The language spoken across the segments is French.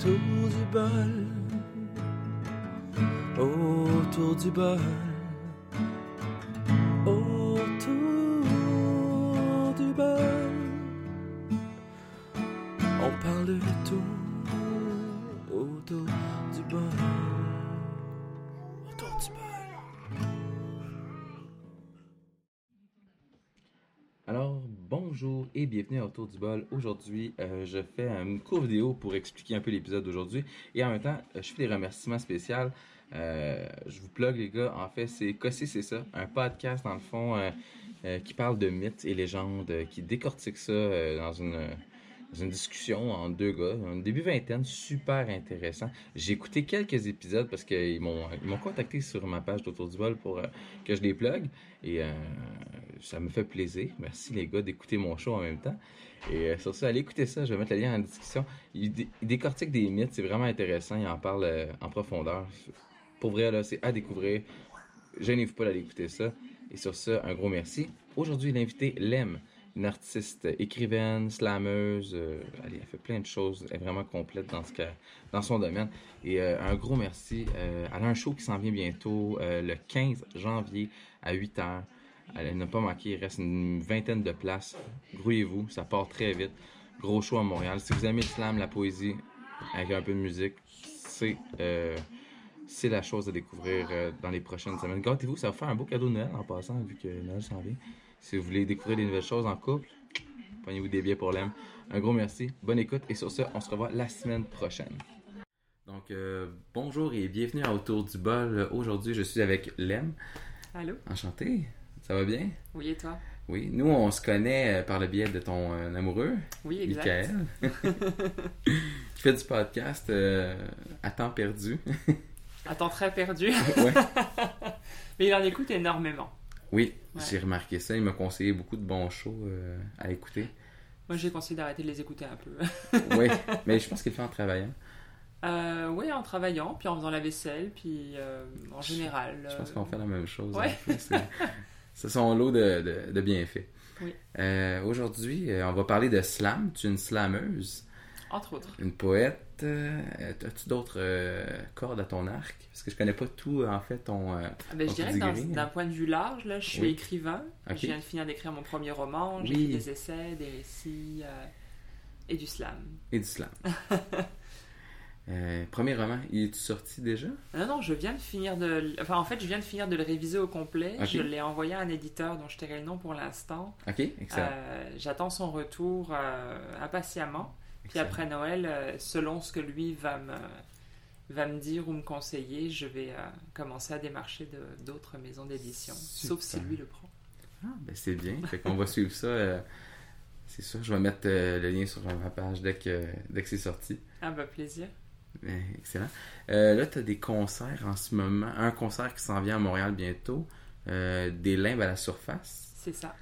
autour du bol, autour du bol, et bienvenue à Autour du bol. Aujourd'hui, euh, je fais une courte vidéo pour expliquer un peu l'épisode d'aujourd'hui et en même temps, euh, je fais des remerciements spéciaux. Euh, je vous plug les gars, en fait, c'est Cossé, c'est ça, un podcast dans le fond qui parle de mythes et légendes, qui décortique ça dans une discussion entre deux gars, un début vingtaine, super intéressant. J'ai écouté quelques épisodes parce qu'ils m'ont contacté sur ma page d'Autour du bol pour que je les plug et ça me fait plaisir. Merci les gars d'écouter mon show en même temps. Et euh, sur ça, allez écouter ça, je vais mettre le lien en discussion. Il, dé- il décortique des mythes, c'est vraiment intéressant, il en parle euh, en profondeur. Pour vrai, là, c'est à découvrir. Gênez-vous pas d'aller écouter ça. Et sur ça, un gros merci. Aujourd'hui, l'invité Lem, une artiste écrivaine, slameuse. euh, elle fait plein de choses. Elle est vraiment complète dans, ce dans son domaine. Et euh, un gros merci. Elle a un show qui s'en vient bientôt, le 15 janvier à 8h. Elle n'a pas manqué, il reste une vingtaine de places. Grouillez-vous, ça part très vite. Gros show à Montréal. Si vous aimez le slam, la poésie, avec un peu de musique, c'est euh, c'est la chose à découvrir euh, dans les prochaines semaines. Gâtez-vous, ça va faire un beau cadeau de Noël en passant, vu que Noël s'en vient. Si vous voulez découvrir des nouvelles choses en couple, prenez-vous des billets pour l'âme. Un gros merci, bonne écoute, et sur ce, on se revoit la semaine prochaine. Donc, euh, bonjour et bienvenue à Autour du bol. Aujourd'hui, je suis avec Lem. Allô? Enchanté, ça va bien? Oui, et toi? Oui, nous, on se connaît euh, par le biais de ton euh, amoureux, Oui, exact. Michael, qui fait du podcast euh, à temps perdu. À temps très perdu. ouais. Mais il en écoute énormément. Oui, Ouais. j'ai remarqué ça. Il m'a conseillé beaucoup de bons shows euh, à écouter. Moi, j'ai conseillé d'arrêter de les écouter un peu. oui, mais je pense qu'il le fait en travaillant. Euh, oui, en travaillant, puis en faisant la vaisselle, puis euh, en général. Je pense qu'on fait la même chose. ouais. en fait. C'est- son lot de, de, de bienfaits. Oui. Euh, Aujourd'hui, euh, on va parler de slam. Tu es une slameuse, Entre autres. une poète. Euh, As-tu d'autres euh, cordes à ton arc? Parce que je connais pas tout, en fait, ton... euh, Ah ben, je dirais que d'un- digérer, d'un hein. point de vue large, là, je suis Oui. écrivain. Ok. Je viens de finir d'écrire mon premier roman. J'ai Oui. des essais, des récits et du slam. et du slam. Euh, premier roman, il est sorti déjà? Non, non, je viens de finir de... Enfin, en fait, je viens de finir de le réviser au complet. Je l'ai envoyé à un éditeur dont je tairai le nom pour l'instant. Ok, excellent. Euh, J'attends son retour euh, impatiemment. Puis Excellent. après Noël, selon ce que lui va me, va me dire ou me conseiller, je vais commencer à démarcher d'autres maisons d'édition. Sauf si lui le prend. Ah, ben c'est bien. Fait qu'on va suivre ça. c'est sûr, je vais mettre le lien sur ma page dès que, dès que c'est sorti. Ah bah plaisir. Ben, excellent. Euh, là, tu as des concerts en ce moment. Un concert qui s'en vient à Montréal bientôt. euh, des limbes à la surface. C'est ça.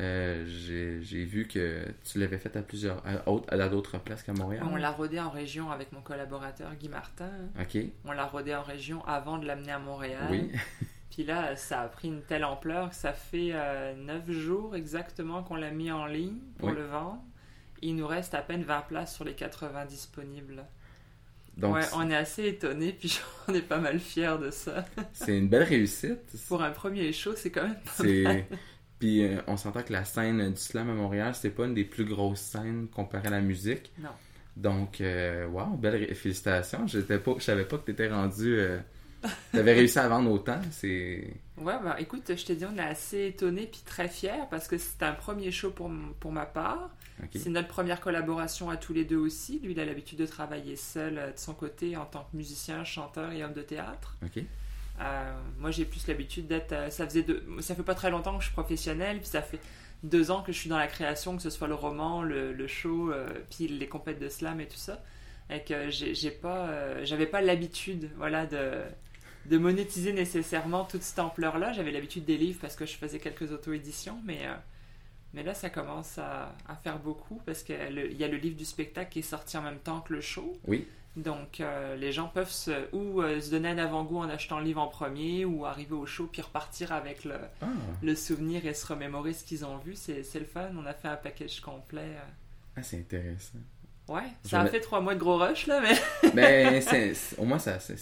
Euh, J'ai vu que tu l'avais fait à plusieurs. À, autre- à d'autres places qu'à Montréal. On l'a rodé en région avec mon collaborateur Guy Martin. Ok. On l'a rodé en région avant de l'amener à Montréal. Oui. Puis là, ça a pris une telle ampleur que ça fait 9 jours exactement qu'on l'a mis en ligne pour Oui. le vendre. Il nous reste à peine 20 places sur les 80 disponibles. Donc, ouais, on est assez étonnés, puis on est pas mal fiers de ça. c'est une belle réussite. Pour un premier show, c'est quand même pas C'est. Puis euh, on s'entend que la scène du slam à Montréal, c'est pas une des plus grosses scènes comparée à la musique. Non. Donc, euh, wow, belle ré- félicitations. J'étais pas, je savais pas que t'étais rendu. Euh, T'avais réussi à vendre autant. C'est. Ouais, bah écoute, je t'ai dit, on est assez étonnés puis très fiers parce que c'est un premier show pour, pour ma part. C'est notre première collaboration à tous les deux aussi. Lui, il a l'habitude de travailler seul euh, de son côté en tant que musicien, chanteur et homme de théâtre. Euh, moi, j'ai plus l'habitude d'être. euh, ça faisait deux- ça fait pas très longtemps que je suis professionnelle, puis ça fait deux ans que je suis dans la création, que ce soit le roman, le, le show, euh, puis les compètes de slam et tout ça. Et que j'ai j'ai pas, euh, j'avais pas l'habitude, voilà, de de monétiser nécessairement toute cette ampleur-là. J'avais l'habitude des livres parce que je faisais quelques auto-éditions, mais euh, mais là, ça commence à, à faire beaucoup parce qu'il y a le livre du spectacle qui est sorti en même temps que le show. Oui. Donc, euh, les gens peuvent se, ou euh, se donner un avant-goût en achetant le livre en premier, ou arriver au show puis repartir avec le, Ah, le souvenir et se remémorer ce qu'ils ont vu. C'est le fun. On a fait un package complet. ah, c'est intéressant. Ouais, ça a fait trois mois de gros rush, là, mais. C'est- c'est- au moins, ça, c'est,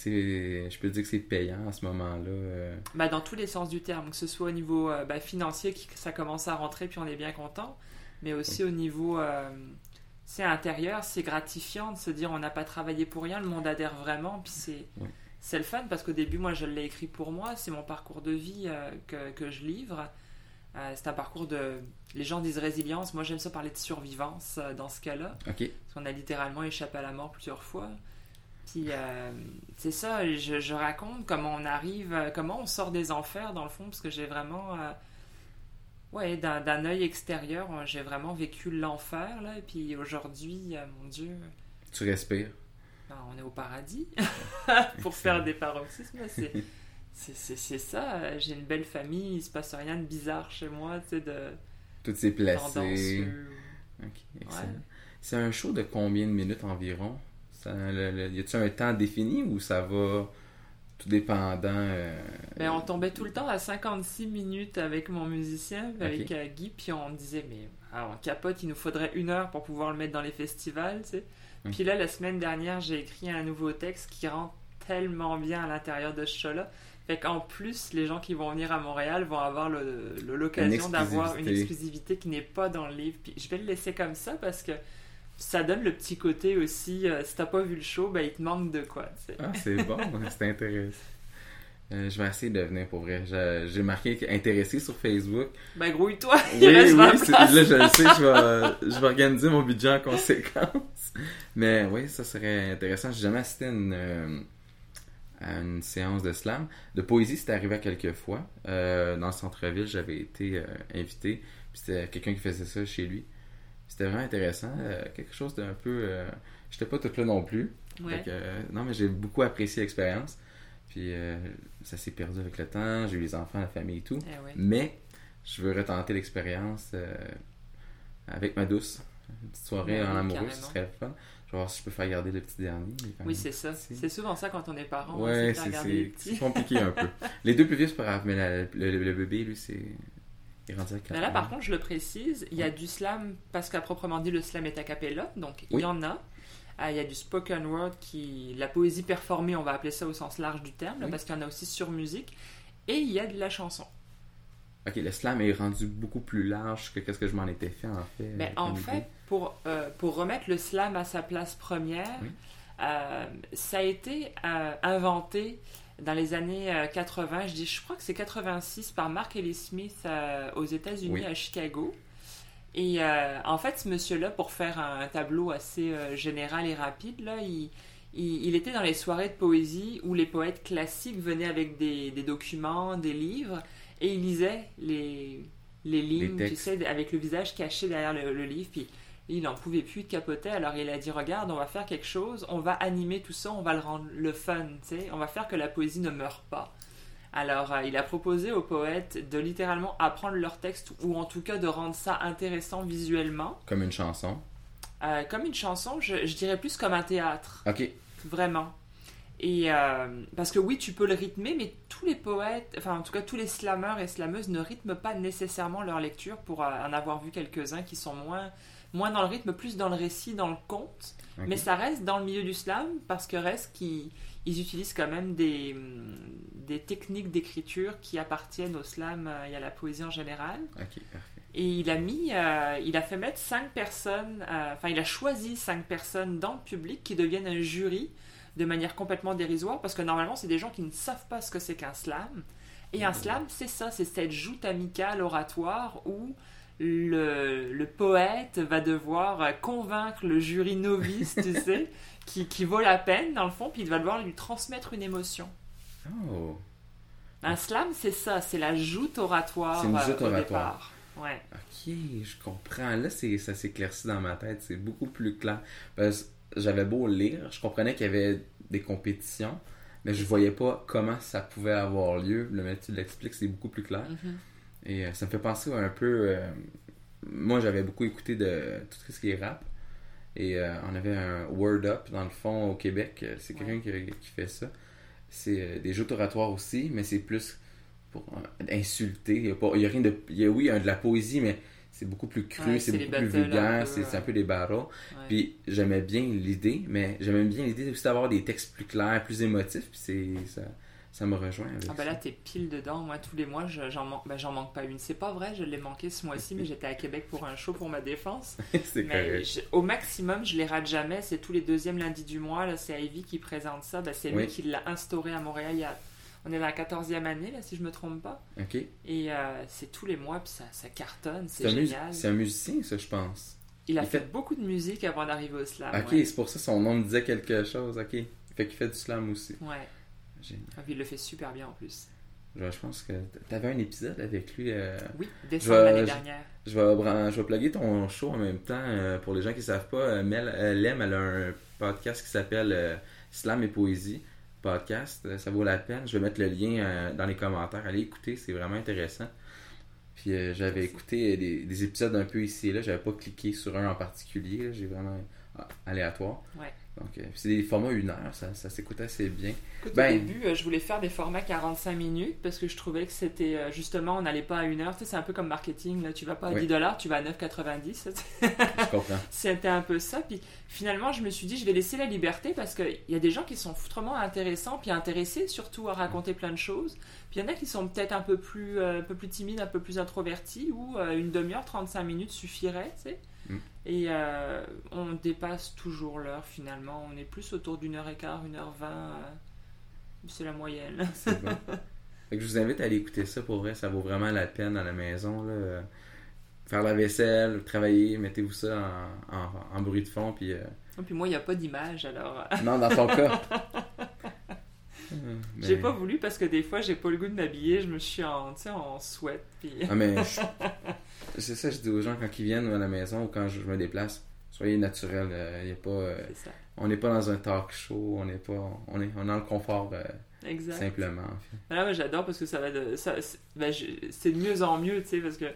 je peux dire que c'est payant à ce moment-là. euh. Bah, dans tous les sens du terme, que ce soit au niveau euh, bah, financier, qui, ça commence à rentrer, puis on est bien content, mais aussi au niveau. euh, c'est intérieur, c'est gratifiant de se dire on n'a pas travaillé pour rien, le monde adhère vraiment, puis c'est. Ouais. C'est le fun parce qu'au début, moi, je l'ai écrit pour moi. C'est mon parcours de vie que, que je livre. Euh, c'est un parcours de. Les gens disent résilience. Moi, j'aime ça parler de survivance euh, dans ce cas-là. Parce qu'on a littéralement échappé à la mort plusieurs fois. Puis euh, c'est ça, je, je raconte comment on arrive, comment on sort des enfers dans le fond, parce que j'ai vraiment, ouais, d'un œil extérieur, j'ai vraiment vécu l'enfer là. Et puis aujourd'hui, mon Dieu, Tu respires. ben, on est au paradis pour faire des paroxysmes. C'est c'est- ça. euh, J'ai une belle famille, il se passe rien de bizarre chez moi, tu sais, de Tout s'est placé. Ouais. C'est un show de combien de minutes environ? Ça, le- le- Y a-t-il un temps défini ou ça va tout dépendant euh, Ben, on tombait tout le temps à 56 minutes avec mon musicien, avec euh, Guy, puis on disait, mais ah, on capote, il nous faudrait une heure pour pouvoir le mettre dans les festivals, tu sais. Puis là, la semaine dernière, j'ai écrit un nouveau texte qui rentre tellement bien à l'intérieur de ce show-là. Fait qu'en plus, les gens qui vont venir à Montréal vont avoir l'occasion d'avoir une exclusivité. qui n'est pas dans le livre. Puis je vais le laisser comme ça parce que ça donne le petit côté aussi, euh, si t'as pas vu le show, ben il te manque de quoi, tu sais. Ah, c'est bon, c'est intéressant. Euh, je vais essayer de venir pour vrai. J'ai marqué intéressé sur Facebook. Ben grouille-toi, Oui, reste oui, 20 c'est- places. là je le sais, je vais, je vais organiser mon budget en conséquence. Mais oui, ça serait intéressant. J'ai jamais assisté à une, euh, à une séance de slam. De poésie, c'était arrivé à quelques fois. Euh, dans le centre-ville, j'avais été euh, invité. C'était quelqu'un qui faisait ça chez lui. C'était vraiment intéressant. euh, quelque chose d'un peu. J'étais pas tout là non plus. Ouais. Fait que, non, mais j'ai beaucoup apprécié l'expérience. Puis ça s'est perdu avec le temps. J'ai eu les enfants, la famille et tout. Eh ouais. Mais je veux retenter l'expérience avec ma douce. Une petite soirée Ben en amoureux, ce serait fun. Je vais voir si je peux faire garder le petit dernier. Oui, c'est ça. C'est souvent ça quand on est parent. Ouais, c'est compliqué un peu. Les deux plus vieux, c'est pas grave, mais la- le, le bébé, lui, c'est. Il rendu à 4 Mais là, par contre, je le précise, il y a du slam, parce qu'à proprement dit, le slam est a cappella, donc il y en a. Ah, il y a du spoken word, qui, la poésie performée, on va appeler ça au sens large du terme, là, Oui. parce qu'il y en a aussi sur musique. Et il y a de la chanson. Ok, le slam est rendu beaucoup plus large que qu'est-ce que je m'en étais fait, en fait. Mais en fait. Pour, euh, pour remettre le slam à sa place première, Oui. euh, ça a été euh, inventé dans les années euh, 80, je, dis, je crois que c'est 86, par Mark Ellis Smith aux États-Unis, Oui. à Chicago. Et en fait, ce monsieur-là, pour faire un tableau assez général et rapide, là, il, il, il était dans les soirées de poésie où les poètes classiques venaient avec des, des documents, des livres, et il lisait les, les lignes, tu sais, avec le visage caché derrière le, le livre. Puis il n'en pouvait plus de capoter, alors il a dit Regarde, on va faire quelque chose, on va animer tout ça, on va le rendre le fun, tu sais, on va faire que la poésie ne meure pas. Alors, euh, il a proposé aux poètes de littéralement apprendre leur texte, ou en tout cas de rendre ça intéressant visuellement. Comme une chanson. Euh, comme une chanson, je, je dirais plus comme un théâtre, Ok, vraiment. Et euh, parce que oui, tu peux le rythmer, mais tous les poètes, enfin en tout cas tous les slameurs et slameuses ne rythment pas nécessairement leur lecture pour en avoir vu quelques-uns qui sont moins, moins dans le rythme, plus dans le récit, dans le conte. Mais ça reste dans le milieu du slam parce que reste qu'ils ils utilisent quand même des, hum, des techniques d'écriture qui appartiennent au slam euh, et à la poésie en général. Ok, parfait. Et il a mis, euh, il a fait mettre cinq personnes, euh, enfin il a choisi cinq personnes dans le public qui deviennent un jury de manière complètement dérisoire parce que normalement c'est des gens qui ne savent pas ce que c'est qu'un slam. Et un slam, c'est ça, c'est cette joute amicale oratoire où le, le poète va devoir euh, convaincre le jury novice, tu sais, qui, qui vaut la peine dans le fond, puis il va devoir lui transmettre une émotion. Oh, Un slam, c'est ça, c'est la joute oratoire. C'est une euh, joute au oratoire. départ. Ouais. ok, je comprends. Là, ça s'éclaircit dans ma tête. C'est beaucoup plus clair. Parce que j'avais beau lire, je comprenais qu'il y avait des compétitions, mais je voyais pas comment ça pouvait avoir lieu. Le mais tu l'expliques, c'est beaucoup plus clair. Mhm. Et euh, ça me fait penser un peu. euh, moi, j'avais beaucoup écouté de tout ce qui est rap. Et euh, on avait un Word Up, dans le fond, au Québec. C'est quelqu'un qui, qui fait ça. C'est des jeux oratoires aussi, mais c'est plus pour insulter. Il y a, pas, il y a rien de. il y a, oui, il y a de la poésie, mais c'est beaucoup plus cru, Ouais, c'est beaucoup plus vulgaire, c'est un peu des. Ouais. Puis j'aimais bien l'idée, mais j'aimais bien l'idée aussi d'avoir des textes plus clairs, plus émotifs, puis c'est ça, ça me rejoint avec Ah bah là, t'es pile dedans. Moi, tous les mois, j'en ben, j'en manque pas une. C'est pas vrai, je l'ai manqué ce mois-ci, mais j'étais à Québec pour un show pour ma défense. c'est Mais je- au maximum, je les rate jamais. C'est tous les deuxièmes lundis du mois. Là, c'est Ivy qui présente ça. Ben, c'est lui Oui. qui l'a instauré à Montréal. Il y a... On est dans la 14e année, là, si je me trompe pas. Ok. Et euh, c'est tous les mois, puis ça, ça cartonne. C'est C'est un, mus- génial. c'est un musicien, ça, je pense. Il a il fait... fait- beaucoup de musique avant d'arriver au slam. ok, ouais. c'est pour ça son nom me disait quelque chose. Ok. Fait qu'il fait du slam aussi. Ouais. Génial. Ah, puis il le fait super bien en plus. Je, je pense que t'avais un épisode avec lui. euh, Oui, décembre Je- l'année je- dernière. Je vais, bran- je vais plugger ton show en même temps. euh, pour les gens qui ne savent pas, euh, Mel, Lem, elle a un podcast qui s'appelle euh, Slam et Poésie podcast. Ça vaut la peine. Je vais mettre le lien dans les commentaires. Allez écouter, c'est vraiment intéressant. Puis euh, j'avais écouté des, des épisodes un peu ici et là. J'avais pas cliqué sur un en particulier. J'ai vraiment ah, aléatoire. Ouais. C'est des formats une heure. Ça, ça s'écoute assez bien. Écoute, Ben- Au début, euh, je voulais faire des formats 45 minutes parce que je trouvais que c'était euh, justement, on n'allait pas à une heure. Tu sais, c'est un peu comme marketing. Là. Tu vas pas à Oui. 10 dollars, tu vas à 9,90. Je comprends. C'était un peu ça. Puis finalement, je me suis dit, je vais laisser la liberté parce qu'il y a des gens qui sont foutrement intéressants, puis intéressés surtout à raconter plein de choses. Puis il y en a qui sont peut-être un peu plus, euh, un peu plus timides, un peu plus introvertis, où euh, une demi-heure, 35 minutes suffirait, tu sais. Mm. Et euh, on dépasse toujours l'heure finalement. On est plus autour d'une heure et quart, une heure vingt. euh, c'est la moyenne. C'est bon. Je vous invite à aller écouter ça pour vrai, ça vaut vraiment la peine à la maison. Là. Faire la vaisselle, travailler, mettez-vous ça en, en- en bruit de fond. Puis, euh, Et puis moi, il n'y a pas d'image, alors Non, dans ton cas. Mais- j'ai pas voulu parce que des fois, j'ai pas le goût de m'habiller. Je me suis en, tu sais, en sweat. Puis... Ah, mais je- c'est ça, je dis aux gens quand ils viennent à la maison ou quand je me déplace, soyez naturel. euh, y a pas, euh, on n'est pas dans un talk show, on n'est pas, on est, on dans le confort euh, Exact. simplement. en fait. Ah, moi, j'adore parce que ça va de. ça- c'est ben, c'est de mieux en mieux, tu sais, parce que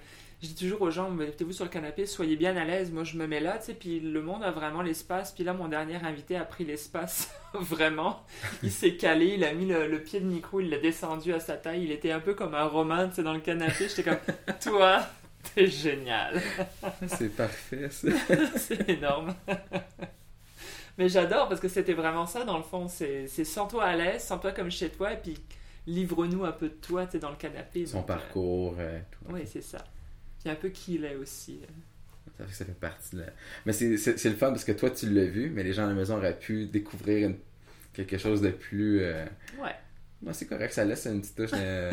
je dis toujours aux gens, mettez-vous sur le canapé, soyez bien à l'aise. Moi, je me mets là, tu sais, puis le monde a vraiment l'espace. Puis là, mon dernier invité a pris l'espace, vraiment. Il s'est calé, il a mis le, le pied de micro, il l'a descendu à sa taille. Il était un peu comme un romain, tu sais, dans le canapé. J'étais comme, toi, t'es génial. C'est parfait, ça. c'est énorme. Mais j'adore parce que c'était vraiment ça dans le fond. C'est c'est sens-toi à l'aise, sens-toi comme chez toi, et puis livre-nous un peu de toi, tu sais, dans le canapé. Son Donc, euh, parcours, euh, tout. oui, c'est ça. Puis un peu qui il est aussi. Ça fait, ça fait partie de la... Mais c'est, c'est, c'est le fun parce que toi, tu l'as vu, mais les gens à la maison auraient pu découvrir une- quelque chose de plus... euh, Ouais. Non, c'est correct, ça laisse une petite touche... euh,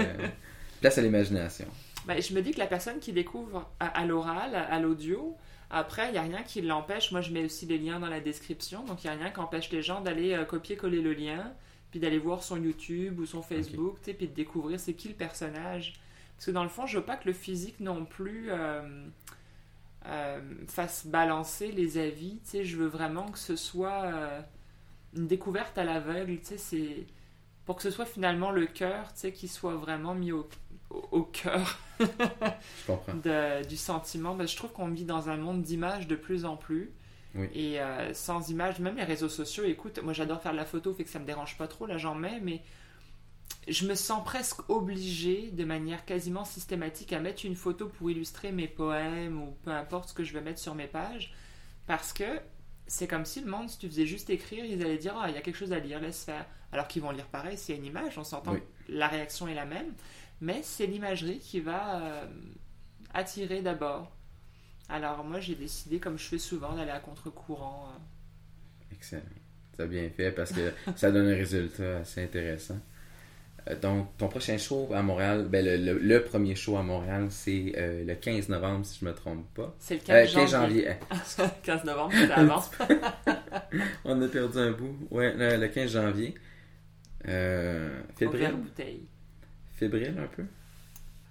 place à l'imagination. Ben, je me dis que la personne qui découvre à, l'oral, à, l'audio, après, il n'y a rien qui l'empêche. Moi, je mets aussi les liens dans la description. Donc, il n'y a rien qui empêche les gens d'aller euh, copier-coller le lien, puis d'aller voir son YouTube ou son Facebook, sais, puis de découvrir c'est qui le personnage. Parce que dans le fond, je veux pas que le physique non plus euh, euh, fasse balancer les avis. Je veux vraiment que ce soit une découverte à l'aveugle. C'est pour que ce soit finalement le cœur, qui soit vraiment mis au, au, cœur de- du sentiment. Ben, je trouve qu'on vit dans un monde d'images de plus en plus. Oui. Et euh, sans images, même les réseaux sociaux, écoute, moi j'adore faire de la photo, fait que ça me dérange pas trop, là j'en mets, mais je me sens presque obligée, de manière quasiment systématique, à mettre une photo pour illustrer mes poèmes ou peu importe ce que je veux mettre sur mes pages, parce que c'est comme si le monde, si tu faisais juste écrire, ils allaient dire, ah, il y a quelque chose à lire, laisse faire. Alors qu'ils vont lire pareil, s'il y a une image, on s'entend Oui. la réaction est la même, mais c'est l'imagerie qui va euh, attirer d'abord. Alors moi j'ai décidé, comme je fais souvent, d'aller à contre-courant. euh. Excellent. Tu as bien fait parce que ça donne un résultat assez intéressant. Euh, donc, ton prochain show à Montréal, ben, le, le- le premier show à Montréal, c'est euh, le 15 novembre, si je me trompe pas. C'est le Euh, 15, 15 janvier. janvier. 15 novembre, c'était avant. On a perdu un bout. Ouais, le, le 15 janvier. Euh, verre bouteille. Fébrile un peu?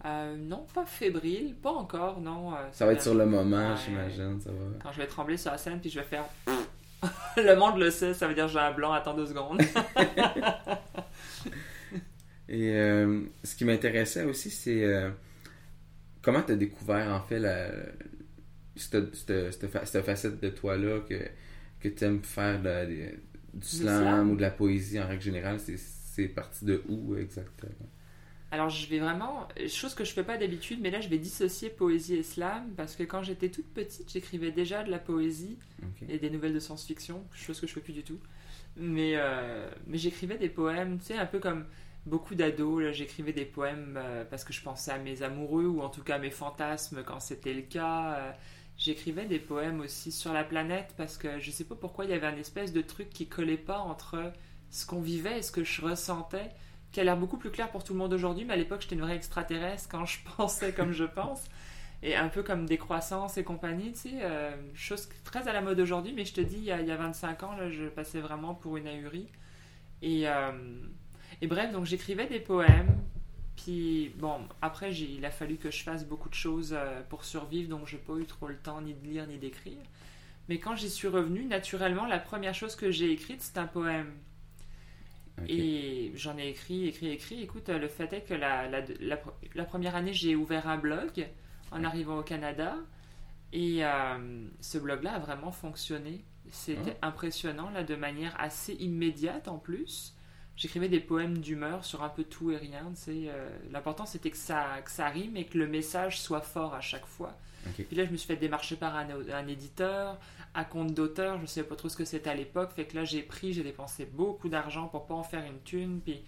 Euh, non, pas fébrile, pas encore, non. euh, Ça va être sur le moment, j'imagine. Ça va. Quand je vais trembler sur la scène, puis je vais faire. le monde le sait, ça veut dire j'ai un blanc, attends deux secondes. Et euh, ce qui m'intéressait aussi, c'est euh, comment tu as découvert en fait la, cette, cette- cette cette facette de toi-là que, que tu aimes faire de du slam, slam? ou de la poésie en règle générale. C'est, c'est parti de où exactement? Alors je vais vraiment, chose que je fais pas d'habitude, mais là je vais dissocier poésie et slam parce que quand j'étais toute petite, j'écrivais déjà de la poésie et des nouvelles de science-fiction, chose que je fais plus du tout. Mais, euh, mais j'écrivais des poèmes, tu sais, un peu comme beaucoup d'ados, j'écrivais des poèmes euh, parce que je pensais à mes amoureux ou en tout cas à mes fantasmes quand c'était le cas. Euh, j'écrivais des poèmes aussi sur la planète parce que je sais pas pourquoi il y avait un espèce de truc qui collait pas entre ce qu'on vivait et ce que je ressentais, qui a l'air beaucoup plus clair pour tout le monde aujourd'hui, mais à l'époque j'étais une vraie extraterrestre quand je pensais comme je pense. Et un peu comme décroissance et compagnie, tu sais, euh, chose très à la mode aujourd'hui, mais je te dis, il y a, il y a 25 ans, là, je passais vraiment pour une ahurie. Et, euh, et bref, donc j'écrivais des poèmes, puis bon, après, il a fallu que je fasse beaucoup de choses euh, pour survivre, donc j'ai pas eu trop le temps ni de lire ni d'écrire. Mais quand j'y suis revenue, naturellement, la première chose que j'ai écrite, c'est un poème. Et j'en ai écrit, écrit, écrit. Écoute, euh, le fait est que la, la, la, la première année, j'ai ouvert un blog en arrivant au Canada. Et euh, ce blog-là a vraiment fonctionné. C'était impressionnant, là, de manière assez immédiate en plus. J'écrivais des poèmes d'humeur sur un peu tout et rien. tu sais, euh, L'important, c'était que ça, que ça rime et que le message soit fort à chaque fois. Puis là, je me suis fait démarcher par un, un éditeur, à compte d'auteur. Je ne savais pas trop ce que c'était à l'époque. Fait que là, j'ai pris, j'ai dépensé beaucoup d'argent pour pas en faire une thune. Puis...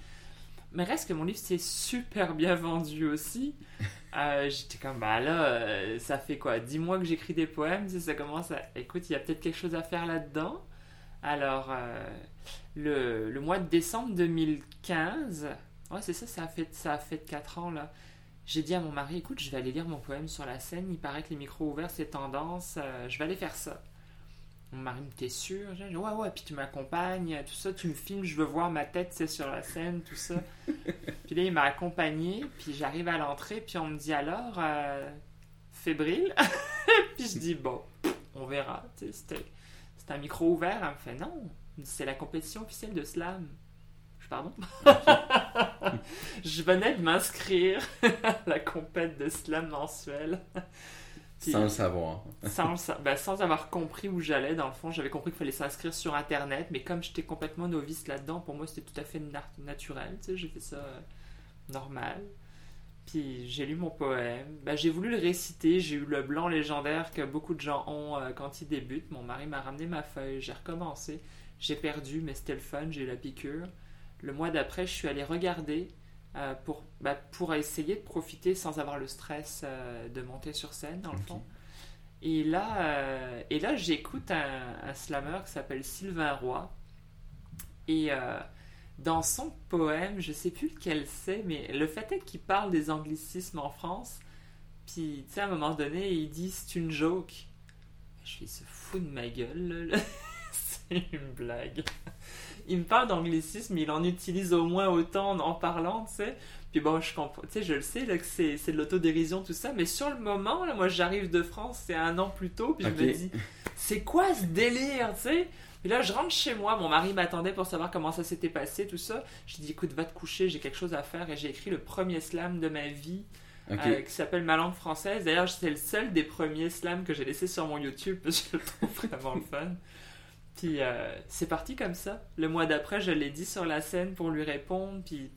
Mais reste que mon livre s'est super bien vendu aussi. Euh, J'étais comme, bah là, euh, ça fait quoi 10 mois que j'écris des poèmes. Ça commence à. Écoute, il y a peut-être quelque chose à faire là-dedans. Alors, euh, le, le mois de décembre 2015, ouais, c'est ça, ça a fait, ça a fait 4 ans là. J'ai dit à mon mari, écoute, je vais aller lire mon poème sur la scène. Il paraît que les micros ouverts, c'est tendance. je vais aller faire ça. Mon mari me t'es sûr? J'ai dit, Ouais, ouais, puis tu m'accompagnes, tout ça, tu me filmes, je veux voir ma tête, c'est sur la scène, tout ça. puis là, il m'a accompagné, puis j'arrive à l'entrée, puis on me dit alors, euh, fébrile? puis je dis, bon, on verra. C'était c'est un micro ouvert. Elle me fait, non, c'est la compétition officielle de slam. Je pardon? Je venais de m'inscrire à la compète de slam mensuelle. Puis- Sans le savoir. sans, le ben, sans avoir compris où j'allais, dans le fond, j'avais compris qu'il fallait s'inscrire sur Internet, mais comme j'étais complètement novice là-dedans, pour moi c'était tout à fait na- naturel, tu sais, j'ai fait ça euh, normal. Puis j'ai lu mon poème, ben, j'ai voulu le réciter, j'ai eu le blanc légendaire que beaucoup de gens ont euh, quand ils débutent. Mon mari m'a ramené ma feuille, j'ai recommencé, j'ai perdu, mais c'était le fun, j'ai eu la piqûre. Le mois d'après, je suis allé regarder euh, pour, ben, pour essayer de profiter sans avoir le stress euh, de monter sur scène, dans le Ok. fond. Et là, euh, et là j'écoute un, un slammer qui s'appelle Sylvain Roy. Et dans son poème, je sais plus lequel c'est, mais le fait est qu'il parle des anglicismes en France. Puis, tu sais, à un moment donné, il dit c'est une joke. Je suis se fout de ma gueule, c'est une blague. Il me parle d'anglicisme, il en utilise au moins autant en parlant, tu sais. Puis bon, je comprends, tu sais, je le sais là, que c'est c'est de l'autodérision, tout ça, mais sur le moment, là, moi j'arrive de France, c'est un an plus tôt, puis je me dis, c'est quoi ce délire, tu sais? Puis là, je rentre chez moi, mon mari m'attendait pour savoir comment ça s'était passé, tout ça. Je dis, écoute, va te coucher, j'ai quelque chose à faire, et j'ai écrit le premier slam de ma vie, euh, qui s'appelle Ma langue française. D'ailleurs, c'est le seul des premiers slams que j'ai laissé sur mon YouTube, parce que je le trouve vraiment le fun. Puis euh, c'est parti comme ça. Le mois d'après, je l'ai dit sur la scène pour lui répondre, puis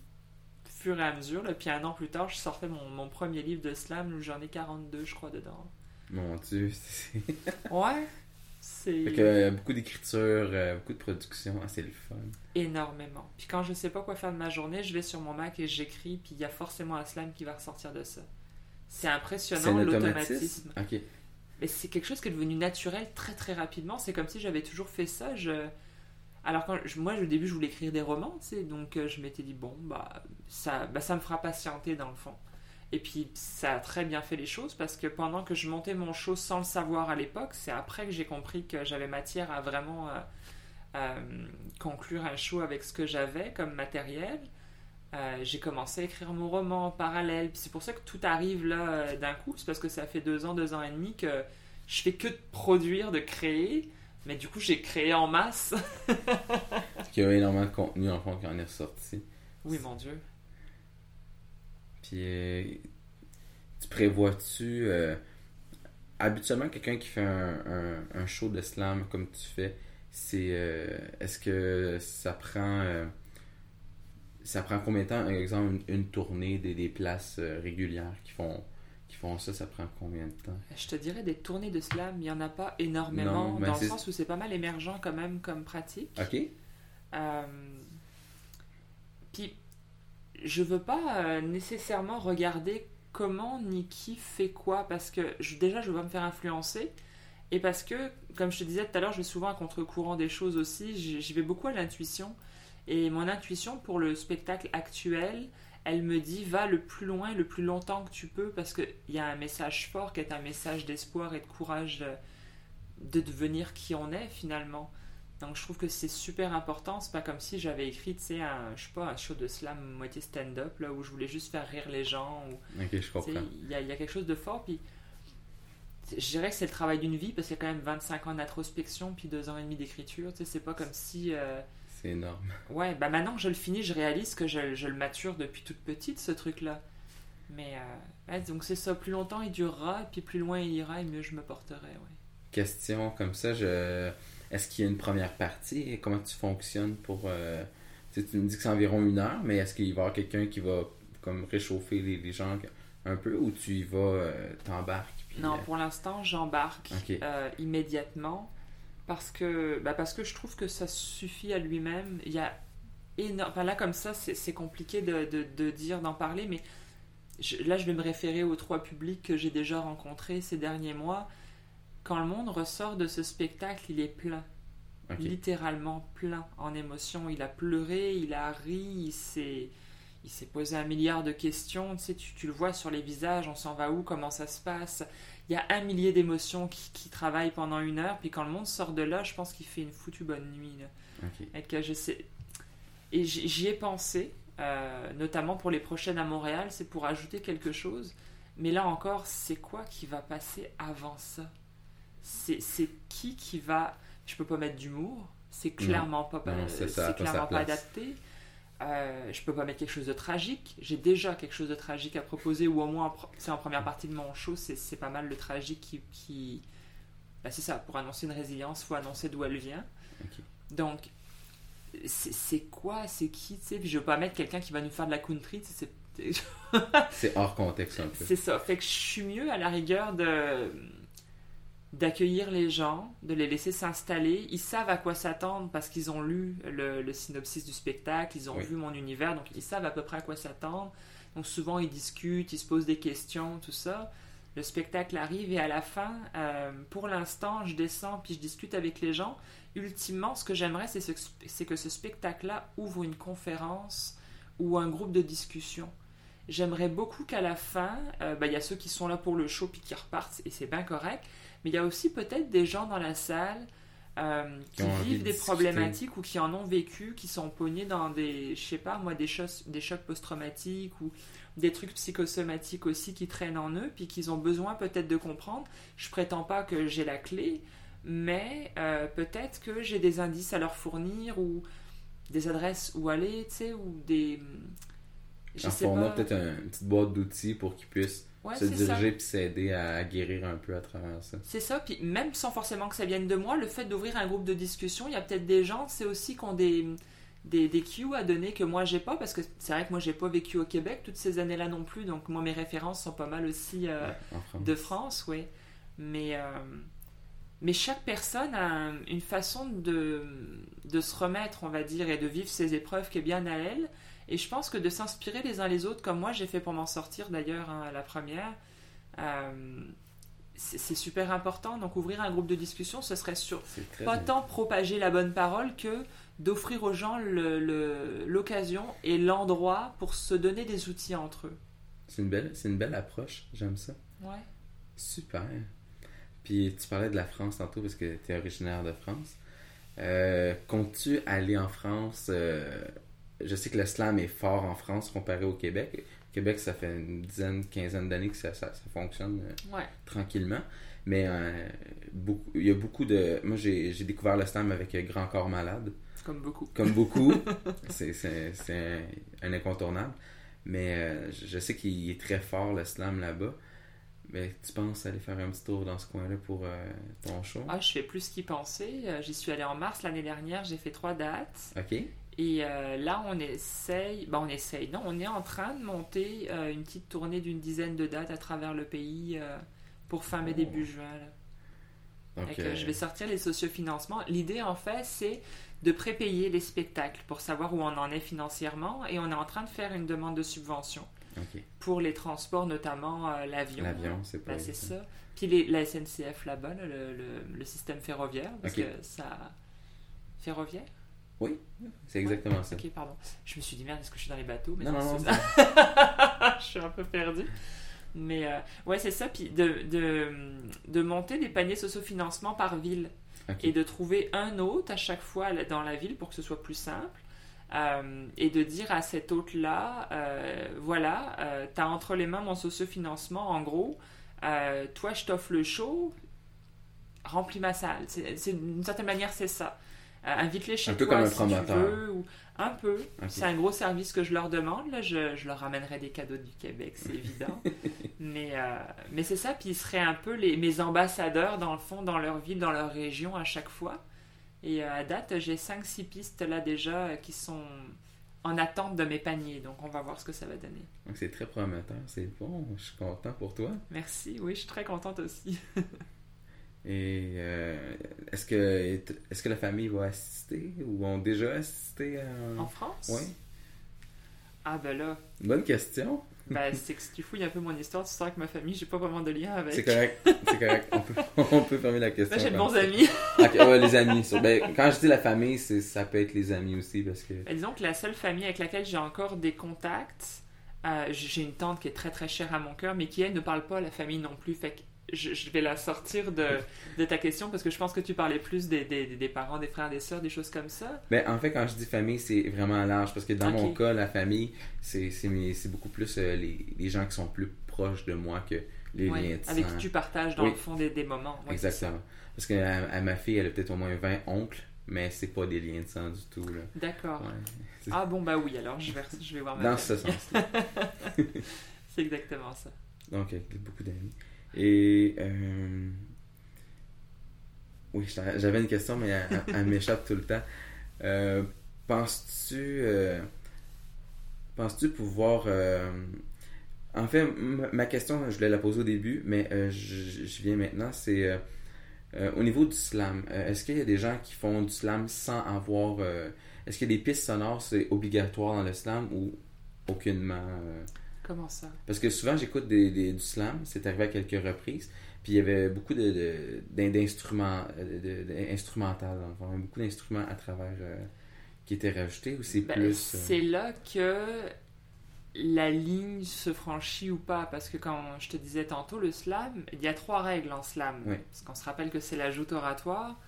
fur et à mesure, là, puis un an plus tard, je sortais mon, mon premier livre de slam, où j'en ai 42, je crois, dedans. Mon dieu. c'est- Ouais, c'est Fait que euh, beaucoup d'écriture, euh, beaucoup de production. Ah, c'est le fun. énormément. Puis quand je sais pas quoi faire de ma journée, je vais sur mon Mac et j'écris, puis il y a forcément un slam qui va ressortir de ça. C'est impressionnant l'automatisme. automatisme. Mais c'est quelque chose qui est devenu naturel très très rapidement. C'est comme si j'avais toujours fait ça. Je... Alors quand moi au début je voulais écrire des romans, tu sais, donc euh, je m'étais dit bon bah ça, bah ça me fera patienter dans le fond. Et puis ça a très bien fait les choses parce que pendant que je montais mon show sans le savoir à l'époque, c'est après que j'ai compris que j'avais matière à vraiment euh, euh, conclure un show avec ce que j'avais comme matériel. Euh, j'ai commencé à écrire mon roman en parallèle. C'est pour ça que tout arrive là euh, d'un coup. C'est parce que ça fait deux ans, deux ans et demi que je fais que de produire, de créer. Mais du coup, j'ai créé en masse. Parce qu'il y a énormément de contenu en fond qui en est ressorti. oui, mon Dieu. Puis, euh, tu prévois-tu. habituellement, quelqu'un qui fait un, un- un show de slam comme tu fais, c'est. Est-ce que ça prend. Ça prend combien de temps, par exemple, une, une tournée des, des places euh, régulières qui font, qui font ça, ça prend combien de temps? Je te dirais des tournées de slam, il n'y en a pas énormément, Non, ben dans le sens où c'est pas mal émergent quand même comme pratique. Ok? Euh, Puis, je veux pas euh, nécessairement regarder comment ni qui fait quoi, parce que je- déjà, je veux pas me faire influencer. Et parce que, comme je te disais tout à l'heure, je vais souvent à contre-courant des choses aussi. J'y vais beaucoup à l'intuition. Et mon intuition pour le spectacle actuel, elle me dit va le plus loin, le plus longtemps que tu peux, parce qu'il y a un message fort qui est un message d'espoir et de courage de, de devenir qui on est finalement. Donc je trouve que c'est super important. C'est pas comme si j'avais écrit, tu sais, un, je sais pas, un show de slam moitié stand-up, là, où je voulais juste faire rire les gens. Ou, Ok, je comprends. il y, a- il y a quelque chose de fort. Puis je dirais que c'est le travail d'une vie, parce qu'il y a quand même 25 ans d'introspection, puis 2 ans et demi d'écriture. Tu sais, c'est pas comme si. euh, C'est énorme. Ouais, bah maintenant que je le finis, je réalise que je, je le mature depuis toute petite, ce truc-là. Mais euh, ouais, donc c'est ça, plus longtemps il durera, et puis plus loin il ira, et mieux je me porterai. Ouais. Question comme ça, je... est-ce qu'il y a une première partie? Et Comment tu fonctionnes pour... euh, Tu sais, tu me dis que c'est environ une heure, mais est-ce qu'il va y avoir quelqu'un qui va comme réchauffer les, les gens un peu ou tu y vas, euh, t'embarques? puis, Non, pour l'instant, j'embarque immédiatement parce que, bah, parce que je trouve que ça suffit à lui-même. Il y a énorme. Enfin, là, comme ça, c'est compliqué de, de, de dire, d'en parler, mais je- là, je vais me référer aux trois publics que j'ai déjà rencontrés ces derniers mois. Quand le monde ressort de ce spectacle, il est plein. littéralement plein en émotions. Il a pleuré, il a ri, il s'est, il s'est posé un milliard de questions. Tu sais, tu, tu le vois sur les visages, on s'en va où, comment ça se passe? Il y a un millier d'émotions qui, qui travaillent pendant une heure. Puis quand le monde sort de là, je pense qu'il fait une foutue bonne nuit. là. Et que je sais- Et j'y ai pensé, euh, notamment pour les prochaines à Montréal, c'est pour ajouter quelque chose. Mais là encore, c'est quoi qui va passer avant ça? C'est qui qui va. Je peux pas mettre d'humour. C'est clairement pas, Non, euh, ça, pas clairement pas adapté. Euh, je peux pas mettre quelque chose de tragique. J'ai déjà quelque chose de tragique à proposer, ou au moins, c'est en première partie de mon show, c'est pas mal le tragique qui. qui... bah, c'est ça, pour annoncer une résilience, faut annoncer d'où elle vient. Donc, c'est quoi, c'est qui, tu sais, puis je veux pas mettre quelqu'un qui va nous faire de la country, c'est- C'est hors contexte un peu. c'est ça. Fait que je suis mieux à la rigueur de d'accueillir les gens, de les laisser s'installer. Ils savent à quoi s'attendre parce qu'ils ont lu le, le synopsis du spectacle, ils ont Oui. vu mon univers, donc ils savent à peu près à quoi s'attendre. Donc souvent ils discutent, ils se posent des questions, tout ça. Le spectacle arrive et à la fin, euh, pour l'instant, je descends puis je discute avec les gens. Ultimement, ce que j'aimerais, c'est ce- c'est que ce spectacle-là ouvre une conférence ou un groupe de discussion. J'aimerais beaucoup qu'à la fin, euh, bah, il y a ceux qui sont là pour le show puis qui repartent et c'est bien correct, mais il y a aussi peut-être des gens dans la salle euh, qui vivent de des problématiques ou qui en ont vécu, qui sont pognés dans des, je sais pas moi, des, choses, des chocs post-traumatiques ou des trucs psychosomatiques aussi qui traînent en eux puis qu'ils ont besoin peut-être de comprendre. Je prétends pas que j'ai la clé, mais euh, peut-être que j'ai des indices à leur fournir ou des adresses où aller, tu sais, ou des... Je En sais pas. peut-être un- une petite boîte d'outils pour qu'ils puissent Ouais, se diriger puis s'aider à, à guérir un peu à travers ça. C'est ça, puis même sans forcément que ça vienne de moi, le fait d'ouvrir un groupe de discussion, il y a peut-être des gens, c'est aussi qui ont des, des, des cues à donner que moi j'ai pas, parce que c'est vrai que moi j'ai pas vécu au Québec toutes ces années-là non plus, donc moi mes références sont pas mal aussi euh, Ouais, en France. de France, oui. Mais, euh, mais chaque personne a un- une façon de, de se remettre, on va dire, et de vivre ses épreuves qui est bien à elle. Et je pense que de s'inspirer les uns les autres, comme moi j'ai fait pour m'en sortir d'ailleurs hein, la première, euh, c'est super important. Donc ouvrir un groupe de discussion, ce serait sur, pas tant propager la bonne parole que d'offrir aux gens le- le- l'occasion et l'endroit pour se donner des outils entre eux. C'est une belle, c'est une belle approche. J'aime ça. Ouais. Super. Puis tu parlais de la France tantôt parce que tu es originaire de France. Euh, Comptes-tu aller en France euh, Je sais que le slam est fort en France comparé au Québec. Au Québec, ça fait une dizaine, quinzaine d'années que ça, ça, ça fonctionne euh, Ouais. tranquillement. Mais euh, beaucoup, il y a beaucoup de. Moi, j'ai j'ai découvert le slam avec euh, Grand Corps Malade. Comme beaucoup. Comme beaucoup. c'est c'est- c'est un, un incontournable. Mais euh, je sais qu'il est très fort, le slam, là-bas. ben, tu penses aller faire un petit tour dans ce coin-là pour euh, ton show? Ah, je fais plus qu'y penser. J'y suis allée en mars l'année dernière, j'ai fait trois dates. Ok. Et euh, là, on essaye, ben, on essaye, non, on est en train de monter euh, une petite tournée d'une dizaine de dates à travers le pays euh, pour fin mai, Oh. début juin. là. Donc, je vais sortir les sociofinancements. L'idée, en fait, c'est de prépayer les spectacles pour savoir où on en est financièrement. Et on est en train de faire une demande de subvention pour les transports, notamment l'avion. L'avion, c'est pas. Ben, c'est ça. Puis les- la SNCF là-bas, là, le, le- le système ferroviaire, parce que ça... Ferroviaire? Oui, c'est exactement ça. Ok, pardon. Je me suis dit, merde, est-ce que je suis dans les bateaux? Mais Non, non, non. je suis un peu perdu. Mais euh, ouais, c'est ça. Puis de, de, de monter des paniers sociofinancement par ville et de trouver un hôte à chaque fois dans la ville pour que ce soit plus simple. Euh, et de dire à cet hôte-là, euh, voilà, euh, t'as entre les mains mon sociofinancement, en gros, toi je t'offre le show, remplis ma salle. C'est, c'est- d'une certaine manière, c'est ça. Euh, invite-les chez Un peu toi comme un si promoteur. tu veux. Ou... Un peu. C'est un gros service que je leur demande. Là. Je, je leur ramènerai des cadeaux du Québec, c'est évident. mais euh, mais c'est ça. Puis ils seraient un peu les, mes ambassadeurs, dans le fond, dans leur ville, dans leur région à chaque fois. Et euh, à date, j'ai 5-6 pistes là déjà qui sont en attente de mes paniers. Donc on va voir ce que ça va donner. Donc c'est très prometteur, c'est bon, je suis content pour toi. Merci. Oui, je suis très contente aussi. Et euh, est-ce que est-ce que la famille va assister ou ont déjà assisté à... En France? Oui. Ah ben là, Bonne question. ben, c'est que si tu fouilles un peu mon histoire, tu sens que ma famille, j'ai pas vraiment de lien avec. C'est correct, c'est correct. On peut, on peut fermer la question. Là, j'ai de bons ça. amis. Ok, ouais, les amis. Ben, quand je dis la famille, c'est ça peut être les amis aussi parce que. Ben, disons que la seule famille avec laquelle j'ai encore des contacts, euh, j'ai une tante qui est très très chère à mon cœur, mais qui elle ne parle pas à la famille non plus. Fait que je, je vais la sortir de, de ta question parce que je pense que tu parlais plus des, des, des parents, des frères, des sœurs, des choses comme ça. Ben, en fait, quand je dis famille, c'est vraiment large parce que dans mon cas, la famille, c'est beaucoup plus euh, les, les gens qui sont plus proches de moi que les Ouais, liens de avec sang. qui tu partages dans Oui. le fond des, des moments. Ouais, Exactement. Parce que à, à ma fille, elle a peut-être au moins 20 oncles, mais c'est pas des liens de sang du tout. D'accord. Ouais. Ah bon, bah oui, alors je vais, je vais voir ma Dans ce famille. sens-là. C'est exactement ça. Donc, avec beaucoup d'amis. Et. euh, Oui, j'avais une question, mais elle, m'échappe tout le temps. Euh, Penses-tu. euh, Penses-tu pouvoir. En fait, ma question, je voulais la poser au début, mais je, viens maintenant. C'est. au niveau du slam, est-ce qu'il y a des gens qui font du slam sans avoir. Est-ce qu'il y a des pistes sonores, c'est obligatoire dans le slam ou aucunement Comment ça? Parce que souvent, j'écoute des, des- du slam, c'est arrivé à quelques reprises, puis il y avait beaucoup d'instruments, euh, de, dans le beaucoup d'instruments à travers euh, qui étaient rajoutés, ou c'est Ben, plus... euh, C'est là que la ligne se franchit ou pas. Parce que quand je te disais tantôt, le slam, il y a trois règles en slam. Oui. Parce qu'on se rappelle que c'est la joute oratoire,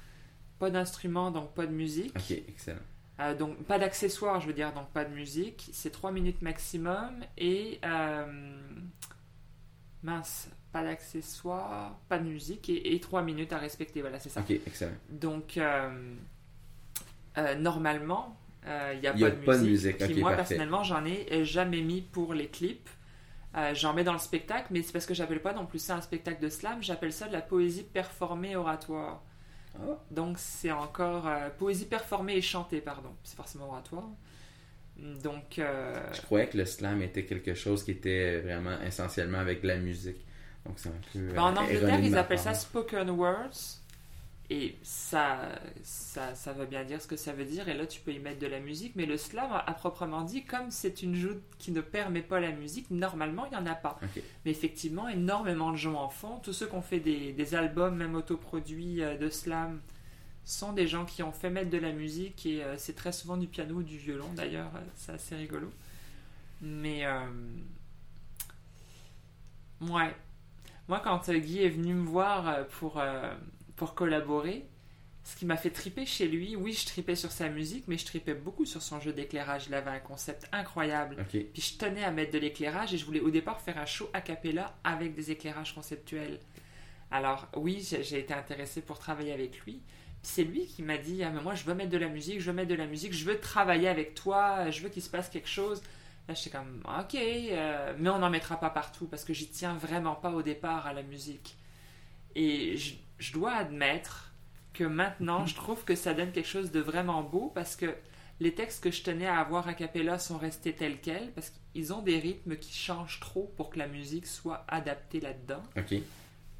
pas d'instrument, donc pas de musique. Ok, excellent. Euh, donc pas d'accessoires, je veux dire, donc pas de musique. C'est trois minutes maximum. Et euh, mince, pas d'accessoires, pas de musique et, et trois minutes à respecter. Voilà, c'est ça. Ok, excellent. Donc, euh, normalement, il n'y a, y a pas, de pas de musique. musique, Puis ok, moi, parfait. personnellement, j'en ai jamais mis pour les clips. J'en mets dans le spectacle, mais c'est parce que j'appelle pas non plus ça un spectacle de slam, j'appelle ça de la poésie performée oratoire. Donc c'est encore euh, poésie performée et chantée, pardon. C'est forcément oratoire. Donc, euh, Je croyais que le slam était quelque chose qui était vraiment essentiellement avec de la musique. Donc c'est un peu... ben, en euh, Angleterre, ils appellent ça spoken words. Et ça, ça, ça veut bien dire ce que ça veut dire. Et là, tu peux y mettre de la musique. Mais le slam, à proprement dit, comme c'est une joute qui ne permet pas la musique, normalement, il n'y en a pas. Mais effectivement, énormément de gens en font. Tous ceux qui ont fait des, des albums, même autoproduits euh, de slam, sont des gens qui ont fait mettre de la musique. Et euh, c'est très souvent du piano ou du violon, d'ailleurs. euh, C'est assez rigolo. Mais... euh, Ouais. Moi, quand Guy est venu me voir pour, euh, pour collaborer, ce qui m'a fait triper chez lui, oui, je tripais sur sa musique, mais je tripais beaucoup sur son jeu d'éclairage. Il avait un concept incroyable. Puis je tenais à mettre de l'éclairage et je voulais au départ faire un show a cappella avec des éclairages conceptuels. Alors oui, j'ai été intéressée pour travailler avec lui. Puis c'est lui qui m'a dit ah, mais moi je veux mettre de la musique, je veux mettre de la musique, je veux travailler avec toi, je veux qu'il se passe quelque chose. Là, j'étais comme, ok, euh, mais on n'en mettra pas partout parce que j'y tiens vraiment pas au départ à la musique. Et je, je dois admettre que maintenant, je trouve que ça donne quelque chose de vraiment beau parce que les textes que je tenais à avoir a cappella sont restés tels quels parce qu'ils ont des rythmes qui changent trop pour que la musique soit adaptée là-dedans. Ok.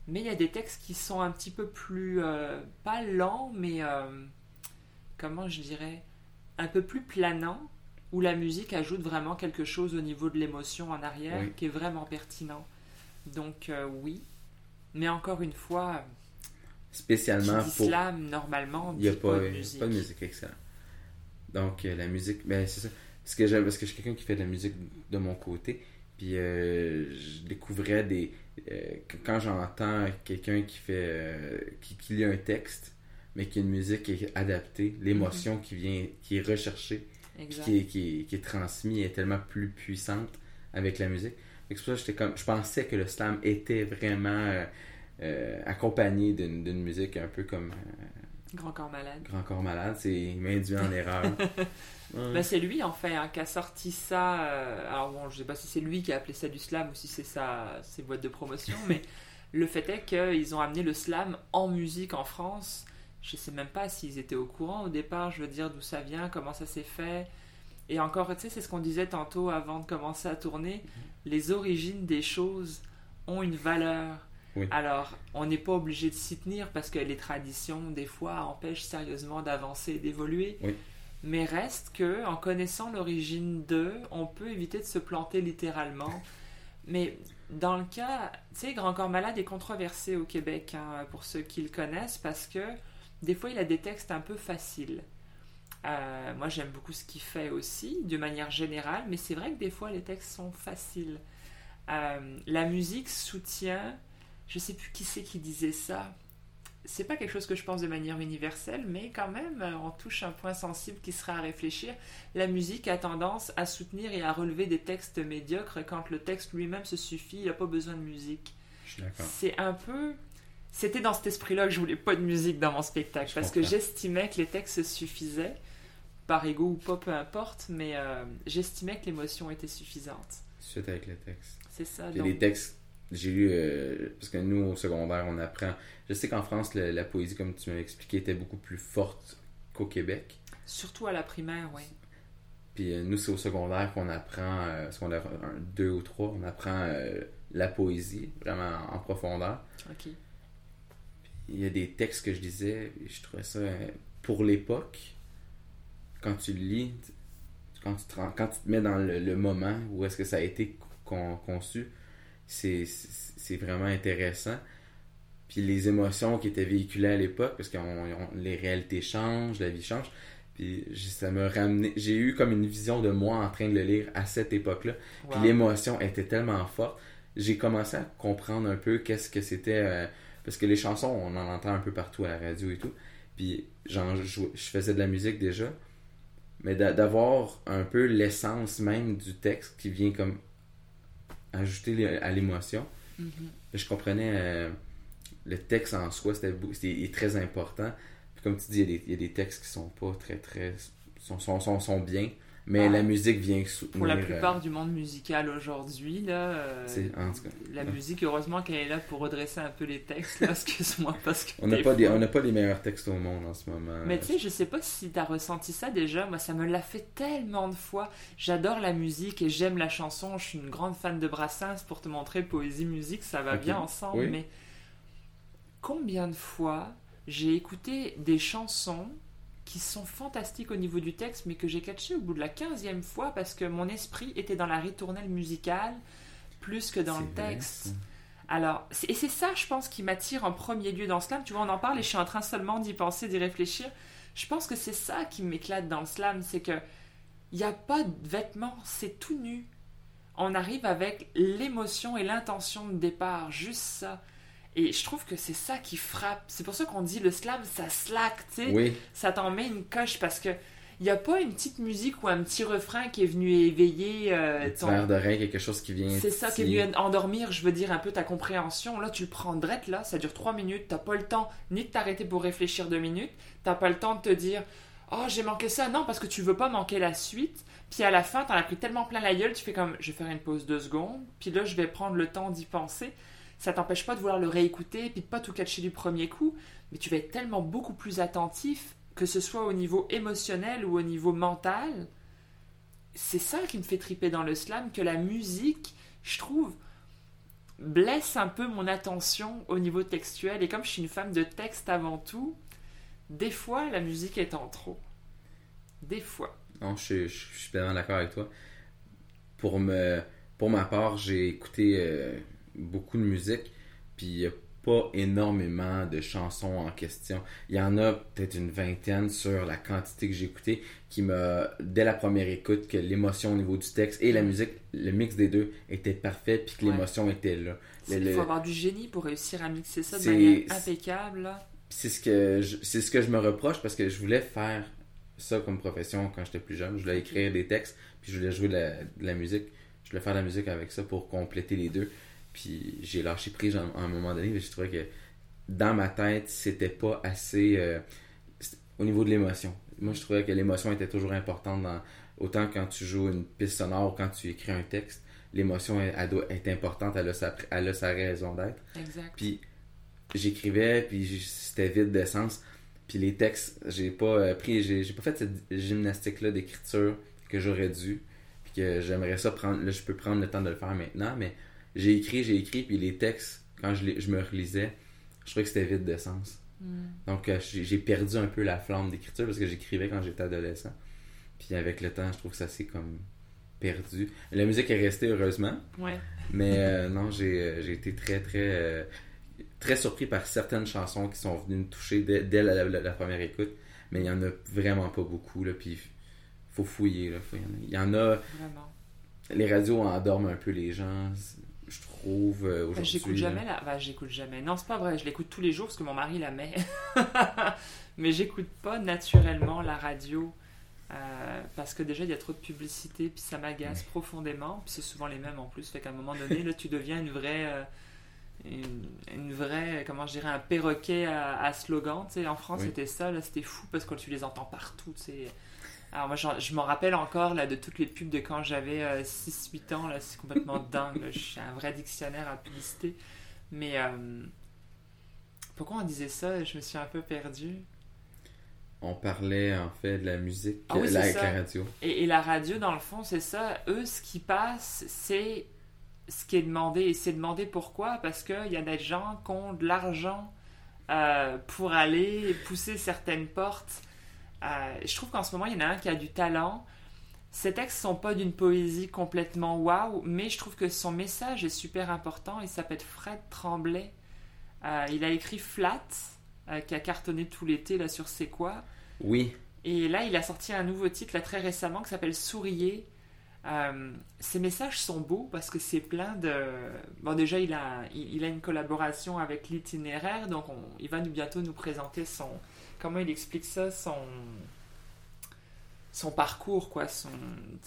Mais il y a des textes qui sont un petit peu plus, euh, pas lents, mais euh, comment je dirais, un peu plus planants, où la musique ajoute vraiment quelque chose au niveau de l'émotion en arrière Oui. qui est vraiment pertinent. Donc euh, oui, mais encore une fois, Spécialement qui pour. normalement, Il n'y a dit pas, de musique. pas de musique excellente. Donc, euh, la musique, ben c'est ça. Parce que, j'aime- parce que je suis quelqu'un qui fait de la musique de mon côté. Puis, euh, je découvrais des. euh, quand j'entends quelqu'un qui fait. euh, qui, qui lit un texte, mais qui a une musique qui est adaptée, l'émotion qui vient. qui est recherchée, qui est, qui, est, qui est transmise est tellement plus puissante avec la musique. C'est pour ça que j'étais comme. Je pensais que le slam était vraiment. euh, euh, accompagné d'une musique un peu comme euh, Grand corps malade. Grand Corps Malade, c'est il m'a induit en erreur. Ben, c'est lui en fait hein, qui a sorti ça. euh, alors bon, je sais pas si c'est lui qui a appelé ça du slam ou si c'est ses boîtes de promotion, mais le fait est qu'ils ont amené le slam en musique en France. Je sais même pas s'ils étaient au courant au départ. Je veux dire d'où ça vient, comment ça s'est fait. Et encore, tu sais, c'est ce qu'on disait tantôt avant de commencer à tourner. Les origines des choses ont une valeur. Oui. Alors, on n'est pas obligé de s'y tenir parce que les traditions, des fois, empêchent sérieusement d'avancer et d'évoluer. Oui. Mais reste que, en connaissant l'origine d'eux, on peut éviter de se planter littéralement. Mais dans le cas, tu sais, Grand Corps Malade est controversé au Québec, hein, pour ceux qui le connaissent, parce que des fois, il a des textes un peu faciles. Euh, moi, j'aime beaucoup ce qu'il fait aussi, de manière générale, mais c'est vrai que des fois, les textes sont faciles. Euh, la musique soutient, je sais plus qui c'est qui disait ça. C'est pas quelque chose que je pense de manière universelle, mais quand même, euh, on touche un point sensible qui sera à réfléchir. La musique a tendance à soutenir et à relever des textes médiocres quand le texte lui-même se suffit, il n'a pas besoin de musique. Je suis d'accord. C'est un peu. C'était dans cet esprit-là que je voulais pas de musique dans mon spectacle, Je parce que j'estimais que les textes suffisaient, par ego ou pas, peu importe, mais euh, j'estimais que l'émotion était suffisante. Suite avec le texte. C'est ça. Donc- des textes, j'ai lu, euh, parce que nous au secondaire, on apprend. Je sais qu'en France, le- la poésie, comme tu m'as expliqué, était beaucoup plus forte qu'au Québec. Surtout à la primaire, oui. Puis euh, nous, c'est au secondaire qu'on apprend, euh, secondaire 1, 2 ou 3, on apprend euh, la poésie, vraiment en profondeur. Ok. il y a des textes que je lisais et je trouvais ça pour l'époque quand tu le lis quand tu te, quand tu te mets dans le, le moment où est-ce que ça a été con- conçu c'est vraiment intéressant puis les émotions qui étaient véhiculées à l'époque parce que les réalités changent la vie change puis ça m'a ramené j'ai eu comme une vision de moi en train de le lire à cette époque là puis l'émotion était tellement forte. J'ai commencé à comprendre un peu qu'est-ce que c'était. euh, parce que les chansons, on en entend un peu partout à la radio et tout. Puis je faisais de la musique déjà. Mais d'a- d'avoir un peu l'essence même du texte qui vient comme ajouter à l'émotion. Mhm. Je comprenais euh, le texte en soi, c'était très important. Puis comme tu dis, il y, a des, il y a des textes qui sont pas très très. sont, sont, sont, sont bien. Mais Ah. la musique vient soutenir. Pour la euh, plupart du monde musical aujourd'hui, là, euh, c'est- en tout cas, la musique, heureusement qu'elle est là pour redresser un peu les textes, excuse-moi, parce que On n'a pas, des- on pas les meilleurs textes au monde en ce moment. Mais tu sais, je sais pas si t'as ressenti ça déjà. Moi, ça me l'a fait tellement de fois. J'adore la musique et j'aime la chanson. Je suis une grande fan de Brassens pour te montrer poésie, musique, ça va bien ensemble. Oui. Mais combien de fois j'ai écouté des chansons qui sont fantastiques au niveau du texte, mais que j'ai catché au bout de la quinzième fois parce que mon esprit était dans la ritournelle musicale plus que dans le vrai, texte. Alors, et c'est ça, je pense, qui m'attire en premier lieu dans le slam. Tu vois, on en parle et je suis en train seulement d'y penser, d'y réfléchir. Je pense que c'est ça qui m'éclate dans le slam, c'est que il n'y a pas de vêtements, c'est tout nu. On arrive avec l'émotion et l'intention de départ, juste ça. Et je trouve que c'est ça qui frappe. C'est pour ça qu'on dit le slam, ça slack, tu sais Oui, ça t'en met une coche parce que il n'y a pas une petite musique ou un petit refrain qui est venu éveiller euh, ton, verre d'oreille, quelque chose qui vient. c'est ça qui est venu endormir, je veux dire, un peu ta compréhension. Là, tu le prends drette, là, ça dure trois minutes. T'as pas le temps ni de t'arrêter pour réfléchir deux minutes. T'as pas le temps de te dire Oh, j'ai manqué ça. Non, parce que tu veux pas manquer la suite. Puis à la fin, t'en as pris tellement plein la gueule, tu fais comme, je vais faire une pause de secondes. Puis là, je vais prendre le temps d'y penser. Ça t'empêche pas de vouloir le réécouter, puis de pas tout catcher du premier coup. Mais tu vas être tellement beaucoup plus attentif, que ce soit au niveau émotionnel ou au niveau mental. C'est ça qui me fait triper dans le slam, que la musique, je trouve, blesse un peu mon attention au niveau textuel. Et comme je suis une femme de texte avant tout, des fois, la musique est en trop. Des fois. Non, je, je, je suis tellement d'accord avec toi. Pour, me, pour ma part, j'ai écouté euh, beaucoup de musique, puis il n'y a pas énormément de chansons en question. Il y en a peut-être une vingtaine sur la quantité que j'ai écouté qui m'a, dès la première écoute, que l'émotion au niveau du texte et la musique, le mix des deux était parfait, puis que Ouais. l'émotion était là. Le- Il faut avoir du génie pour réussir à mixer ça de manière impeccable. là. c'est ce que je, c'est ce que je me reproche parce que je voulais faire ça comme profession quand j'étais plus jeune. Je voulais écrire des textes, puis je voulais jouer de la, de la musique. Je voulais faire de la musique avec ça pour compléter les deux. Puis j'ai lâché prise à un moment donné, mais je trouvais que dans ma tête, c'était pas assez euh, au niveau de l'émotion. Moi, je trouvais que l'émotion était toujours importante dans autant quand tu joues une piste sonore ou quand tu écris un texte. L'émotion, elle, elle doit être importante, elle a sa, elle a sa raison d'être. Exact. Puis j'écrivais, puis c'était vide d'essence. Puis les textes, j'ai pas euh, pris, j'ai j'ai pas fait cette gymnastique-là d'écriture que j'aurais dû. Puis que j'aimerais ça prendre, là je peux prendre le temps de le faire maintenant, mais j'ai écrit, j'ai écrit, puis les textes, quand je, les- je me relisais, je trouvais que c'était vide d'essence. Hmm. Donc euh, j'ai perdu un peu la flamme d'écriture parce que j'écrivais quand j'étais adolescent. Puis avec le temps, je trouve que ça s'est comme perdu. La musique est restée heureusement, Ouais. mais euh, non, j'ai euh, j'ai été très, très, euh, très surpris par certaines chansons qui sont venues me toucher dès, dès la, la- la première écoute. Mais il y en a vraiment pas beaucoup. Là, puis faut fouiller. Là, faut- y en a- il y en a. Vraiment. Les radios endorment un peu les gens, je trouve, euh, Enfin, aujourd'hui. j'écoute jamais la. Enfin, j'écoute jamais. Non, c'est pas vrai. Je l'écoute tous les jours parce que mon mari la met. Mais j'écoute pas naturellement la radio. euh, parce que déjà il y a trop de publicité puis ça m'agace profondément puis c'est souvent les mêmes en plus fait qu'à un moment donné là tu deviens une vraie euh, une, une vraie comment je dirais un perroquet à, à slogan tu sais en France Oui. c'était ça là c'était fou parce que tu les entends partout tu sais alors moi je m'en rappelle encore là de toutes les pubs de quand j'avais 6-8 ans là c'est complètement dingue là. je suis un vrai dictionnaire à publicité mais euh, pourquoi on disait ça? Je me suis un peu perdue On parlait en fait de la musique Ah oui, euh, là, avec ça. la radio. Et, et la radio, dans le fond, c'est ça. Eux, ce qui passe, c'est ce qui est demandé. Et c'est demandé pourquoi? Parce qu'il y a des gens qui ont de l'argent euh, pour aller pousser certaines portes. Euh, je trouve qu'en ce moment, il y en a un qui a du talent. Ces textes sont pas d'une poésie complètement waouh, mais je trouve que son message est super important. Il s'appelle Fred Tremblay. Euh, il a écrit Flat, euh, qui a cartonné tout l'été là sur C'est quoi? Oui, Et là, il a sorti un nouveau titre là, très récemment qui s'appelle Souriez. Euh, ces messages sont beaux parce que c'est plein de. Bon, déjà, il a, il, il a une collaboration avec l'itinéraire, donc on- il va nous, bientôt nous présenter son. Comment il explique ça Son. Son parcours, quoi. Son,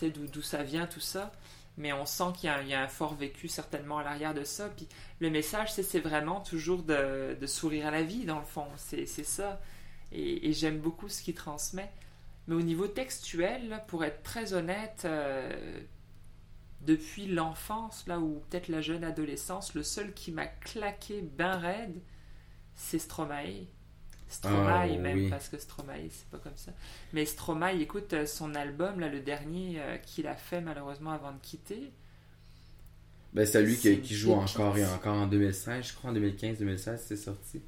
d'où ça vient, tout ça. Mais on sent qu'il y, a un- il y a un fort vécu certainement à l'arrière de ça. Puis le message, c'est vraiment toujours de, de sourire à la vie, dans le fond. C'est ça. Et, j'aime beaucoup ce qu'il transmet. Mais au niveau textuel, pour être très honnête, euh, depuis l'enfance, là, ou peut-être la jeune adolescence, le seul qui m'a claqué ben raide, c'est Stromae. Stromae Ah, même, oui. parce que Stromae, c'est pas comme ça. Mais Stromae, écoute, euh, son album, là, le dernier euh, qu'il a fait malheureusement avant de quitter, ben, c'est lui qui, qui joue encore et encore en 2016, je crois en 2015-2016 c'est sorti.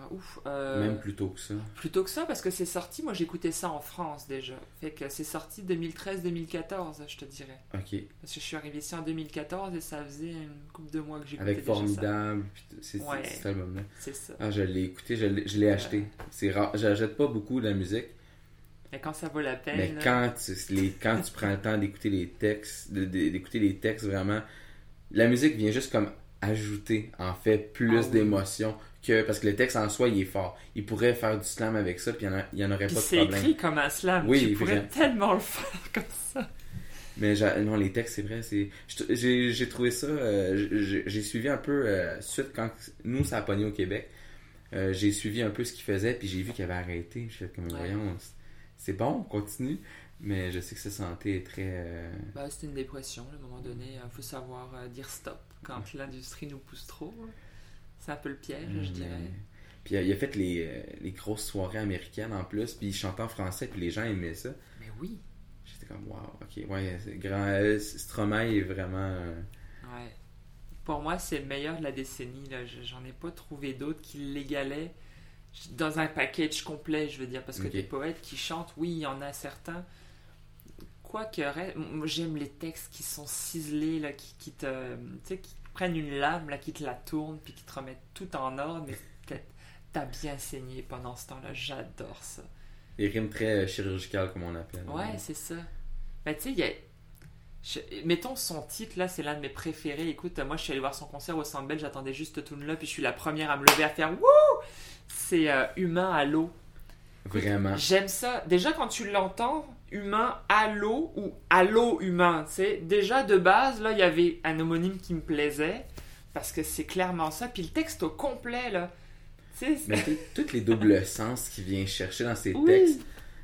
Ah, ouf, euh, Même plus tôt que ça. Plutôt que ça, parce que c'est sorti, moi j'écoutais ça en France déjà. Fait que c'est sorti 2013-2014, je te dirais. Ok. Parce que je suis arrivé ici en 2014 et ça faisait une couple de mois que j'écoutais Avec déjà ça. Formidable, c'est Ouais. cet album-là. C'est ça. Ah, je l'ai écouté, je l'ai acheté. C'est rare, j'achète pas beaucoup de la musique, Mais quand ça vaut la peine. mais là, quand tu, les, quand tu prends le temps d'écouter les textes, d'écouter les textes vraiment, la musique vient juste comme ajouter en fait plus Ah oui. d'émotion que parce que le texte en soi il est fort. Il pourrait faire du slam avec ça puis il y en, il aurait Puis pas de c'est problème. écrit comme un slam. Oui, tu pourrais vraiment. tellement le faire comme ça. Mais non, les textes, c'est vrai, c'est. J'ai j'ai trouvé ça. euh, j'ai suivi un peu euh, suite quand nous ça a pogné au Québec. euh, j'ai suivi un peu ce qu'il faisait, puis j'ai vu qu'il avait arrêté. Je fais comme Ouais. voyons. c'est bon, continue. Mais je sais que sa santé est très. euh, Bah, c'était une dépression, à un moment donné. Il faut savoir euh, dire stop quand l'industrie nous pousse trop. C'est un peu le piège, je mais- dirais. Puis euh, il a fait les, euh, les grosses soirées américaines en plus, puis il chantait en français, puis les gens aimaient ça. Mais oui. J'étais comme, wow, ok, ouais, grand. euh, Stromae est vraiment. euh, Ouais. Pour moi, c'est le meilleur de la décennie. Là. Je- J'en ai pas trouvé d'autres qui l'égalaient dans un package complet, je veux dire. Parce que des poètes qui chantent, oui, il y en a certains. Quoique, reste- moi, j'aime les textes qui sont ciselés, là, qui, qui te. Tu sais, qui prennent une lame, là, qui te la tournent, puis qui te remettent tout en ordre. Mais t'as- t'as bien saigné pendant ce temps-là. J'adore ça. Les rimes très euh, chirurgicales, comme on appelle. Ouais, c'est ça. Ben, tu sais, il y a. je- Mettons son titre, là, c'est l'un de mes préférés. Écoute, moi, je suis allé voir son concert au Bell, j'attendais juste tune là, puis je suis la première à me lever à faire Wouh! C'est euh, Humain à l'eau. Vraiment. J'aime ça. Déjà, quand tu l'entends, Humain à l'eau ou à l'eau humain, tu sais, déjà de base, là, il y avait un homonyme qui me plaisait, parce que c'est clairement ça. Puis le texte au complet, là, Mais tous les doubles sens qu'il vient chercher dans ses Oui. textes,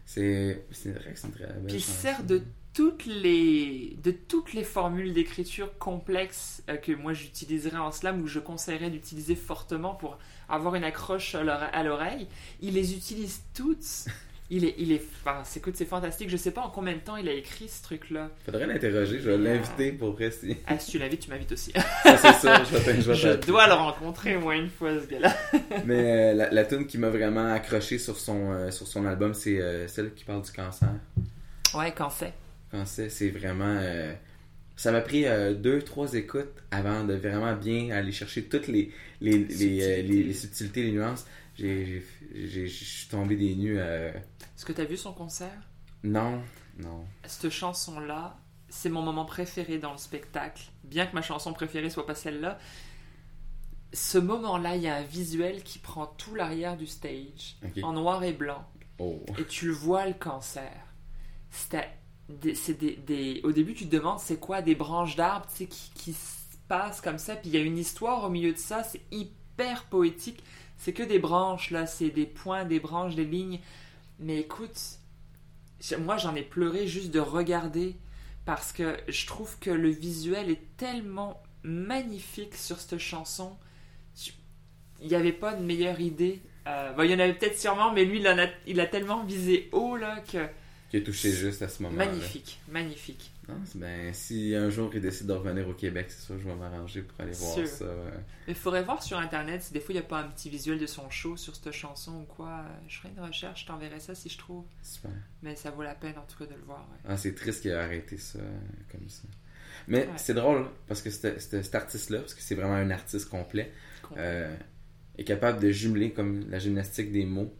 c'est c'est vrai que c'est très belle Puis il sert de toutes les, de toutes les formules d'écriture complexes euh, que moi j'utiliserais en slam ou que je conseillerais d'utiliser fortement pour avoir une accroche à l'oreille. Il les utilise toutes. Il est, il est, enfin, c'est, écoute, c'est fantastique. Je sais pas en combien de temps il a écrit ce truc-là. Faudrait l'interroger, je vais l'inviter pour vrai. si- Ah, si tu l'invites, tu m'invites aussi. Ça, c'est ça, je vais dois le rencontrer au moins une fois, ce gars-là. Mais euh, la, la tune qui m'a vraiment accroché sur son, euh, sur son album, c'est euh, celle qui parle du cancer. Ouais, fait. Cancer, c'est vraiment. ça m'a pris deux, trois écoutes avant de vraiment bien aller chercher toutes les, les, les subtilités, les nuances. J'ai, tombé des nues. euh, Est-ce que t'as vu son concert? Non, non. cette chanson-là, c'est mon moment préféré dans le spectacle. Bien que ma chanson préférée soit pas celle-là, ce moment-là, il y a un visuel qui prend tout l'arrière du stage, en noir et blanc, Oh. et tu le vois le cancer. Des, des, des- Au début, tu te demandes c'est quoi des branches d'arbres tu qui, qui se passent comme ça, puis il y a une histoire au milieu de ça, c'est hyper poétique. C'est que des branches là, c'est des points, des branches, des lignes. Mais écoute, moi j'en ai pleuré juste de regarder parce que je trouve que le visuel est tellement magnifique sur cette chanson. Il n'y avait pas de meilleure idée. Euh, bon, il y en avait peut-être sûrement, mais lui il, en il a tellement visé haut là que Qui a touché juste à ce moment-là. magnifique, magnifique. Non, ben, si un jour il décide de revenir au Québec, c'est sûr que je vais m'arranger pour aller voir Sûr. ça. il faudrait voir sur internet si des fois il n'y a pas un petit visuel de son show sur cette chanson ou quoi. Je ferai une recherche, je t'enverrai ça si je trouve. Super. Mais ça vaut la peine en tout cas de le voir. ouais. Ah, c'est triste qu'il ait arrêté ça comme ça. Mais Ouais. c'est drôle parce que cet artiste-là, parce que c'est vraiment un artiste complet, euh, est capable de jumeler comme la gymnastique des mots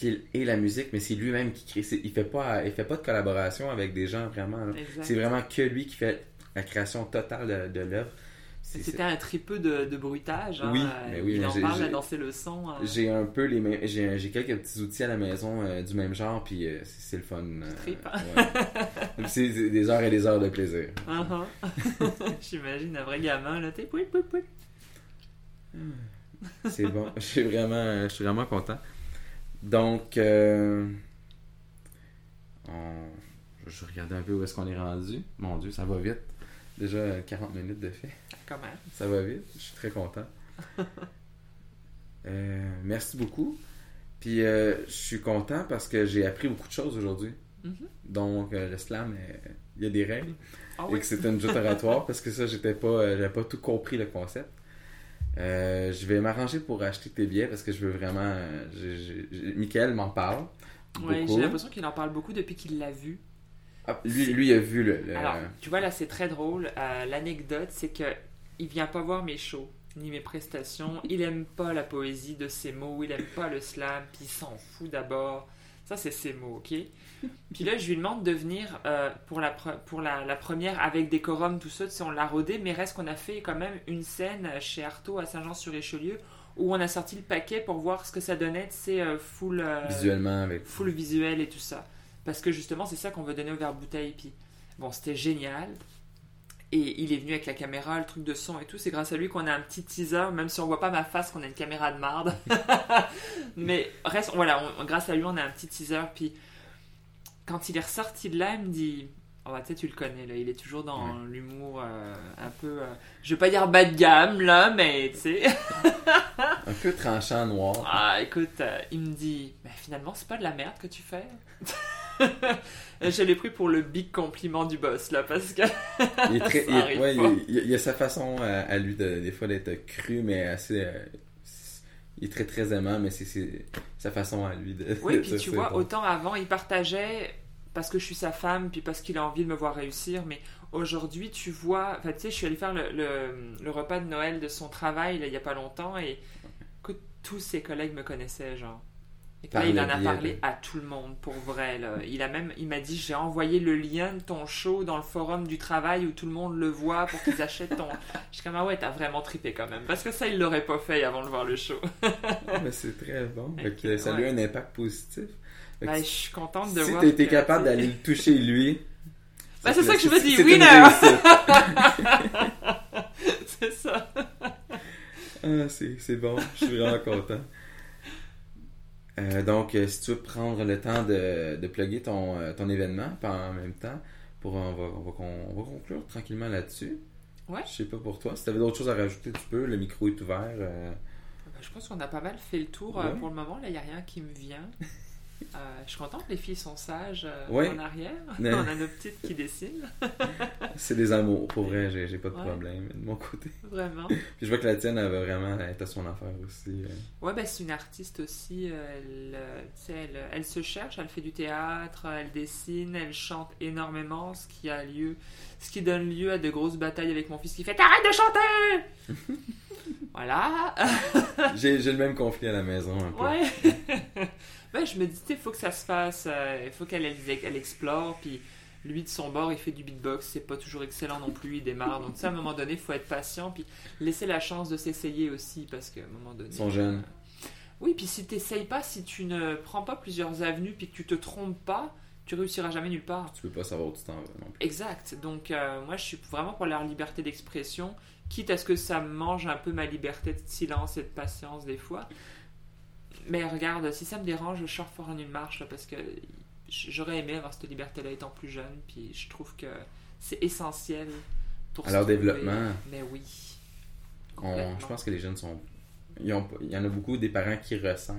puis, et la musique, mais c'est lui-même qui crée. Il fait pas, il fait pas de collaboration avec des gens vraiment. C'est vraiment que lui qui fait la création totale de, de l'œuvre. C'était un tripeux de, de bruitage. hein, Oui, euh, mais oui, il mais en j'ai- parle à danser le son. euh, J'ai un peu les mêmes. J'ai quelques petits outils à la maison euh, du même genre, puis euh, c'est le fun. hein? ouais. c'est des heures et des heures de plaisir. uh-huh. J'imagine un vrai gamin là, t'es. C'est bon. Je suis vraiment, je suis vraiment content. Donc, euh, on- je regardais un peu où est-ce qu'on est rendu. Mon Dieu, ça va vite. Déjà euh, 40 minutes de fait. Même. Ça va vite. Je suis très content. Euh, merci beaucoup. Puis, euh, je suis content parce que j'ai appris beaucoup de choses aujourd'hui. Mhm. Donc, euh, le slam, euh, il y a des règles. Ah et oui. que c'était une jute oratoire parce que ça, j'étais pas, j'avais pas tout compris le concept. Euh, je vais m'arranger pour acheter tes billets parce que je veux vraiment. Michael m'en parle. Ouais, j'ai l'impression qu'il en parle beaucoup depuis qu'il l'a vu. Ah, lui, lui a vu le. le- Alors, tu vois, là, c'est très drôle. Euh, L'anecdote, c'est que il vient pas voir mes shows ni mes prestations. Il aime pas la poésie de ses mots. Il aime pas le slam. Puis il s'en fout d'abord. Ça, c'est ses mots, ok? Puis là, je lui demande de venir euh, pour, la, pre- pour la, la première avec décorum, tout ça. Tu sais, on l'a rodé, mais reste qu'on a fait quand même une scène chez Artaud à Saint-Jean-sur-Richelieu où on a sorti le paquet pour voir ce que ça donnait, tu sais, euh, full. euh, visuellement avec. full visuel et tout ça. Parce que justement, c'est ça qu'on veut donner au verre bouteille. Puis, bon, c'était génial. Et il est venu avec la caméra, le truc de son et tout. C'est grâce à lui qu'on a un petit teaser, même si on voit pas ma face, qu'on a une caméra de marde. Mais reste, voilà, on- grâce à lui, on a un petit teaser. Puis, quand il est ressorti de là, il me dit. Oh, bah, tu sais, tu le connais, là. Il est toujours dans l'humour euh, un peu. euh, je vais pas dire bas de gamme, là, mais tu sais. Un peu tranchant noir. Ah, écoute, euh, il me dit, mais finalement, c'est pas de la merde que tu fais. je l'ai pris pour le big compliment du boss, là, parce que. Il est très, il, ouais, il, a sa façon à lui de, des fois d'être cru, mais assez. euh, il est très très aimant, mais c'est- sa façon à lui de. Oui, de puis tu vois, bon. autant avant, il partageait parce que je suis sa femme, puis parce qu'il a envie de me voir réussir, mais aujourd'hui, tu vois, enfin, tu sais, je suis allée faire le, le- le repas de Noël de son travail, là, il y a pas longtemps, et écoute, tous ses collègues me connaissaient, genre. Et puis là, il en a parlé de- à tout le monde, pour vrai, là. Il a même, il m'a dit, j'ai envoyé le lien de ton show dans le forum du travail où tout le monde le voit pour qu'ils achètent ton... Je suis comme, ah ouais, t'as vraiment trippé quand même, parce que ça, il l'aurait pas fait avant de voir le show. Mais c'est très bon. Fait que ça a eu Ouais. un impact positif. Que Ben, je suis contente de si voir été que, capable d'aller le toucher lui. Ben, c'est ça que je me dis, winner! réussite. C'est ça. Ah, c'est c'est bon, je suis vraiment content. Euh, donc, euh, si tu veux prendre le temps de, de plugger ton, euh, ton événement en même temps, pour, on, va, on, va, con- on va conclure tranquillement là-dessus. Ouais. Je sais pas pour toi. Si tu avais d'autres choses à rajouter, tu peux. Le micro est ouvert. euh, Je pense qu'on a pas mal fait le tour Ouais. pour le moment. Là, il n'y a rien qui me vient. Euh, je suis contente, les filles sont sages euh, Ouais. en arrière. Ouais. On a nos petites qui dessinent, c'est des amours. Pour vrai, j'ai pas de Ouais. problème de mon côté. vraiment. Puis je vois que la tienne, elle va vraiment être à son affaire aussi. euh. Ouais, ben, c'est une artiste aussi. Elle, euh, elle, elle se cherche, elle fait du théâtre, elle dessine, elle chante énormément, ce qui a lieu, ce qui donne lieu à de grosses batailles avec mon fils qui fait Arrête de chanter Voilà. J'ai j'ai le même conflit à la maison un peu. Ouais. Ben, je me dis, il faut que ça se fasse. euh, Il faut qu'elle elle, elle explore. Puis lui, de son bord, il fait du beatbox. C'est pas toujours excellent non plus. Il démarre. Donc, ça, à un moment donné, il faut être patient. Puis laisser la chance de s'essayer aussi. Parce qu'à un moment donné. Ils sont jeunes. euh, Oui, puis si tu pas, si tu ne prends pas plusieurs avenues, puis que tu te trompes pas, tu réussiras jamais nulle part. Tu peux pas savoir où tu t'en vas non plus. Exact. Donc, euh, moi, je suis vraiment pour leur liberté d'expression, quitte à ce que ça mange un peu ma liberté de silence et de patience des fois. Mais regarde, si ça me dérange, je sors fort en une marche, parce que j'aurais aimé avoir cette liberté-là étant plus jeune, puis je trouve que c'est essentiel pour trouver. développement, Mais oui. on- je pense que les jeunes sont. ils ont il y en a beaucoup des parents qui ressentent,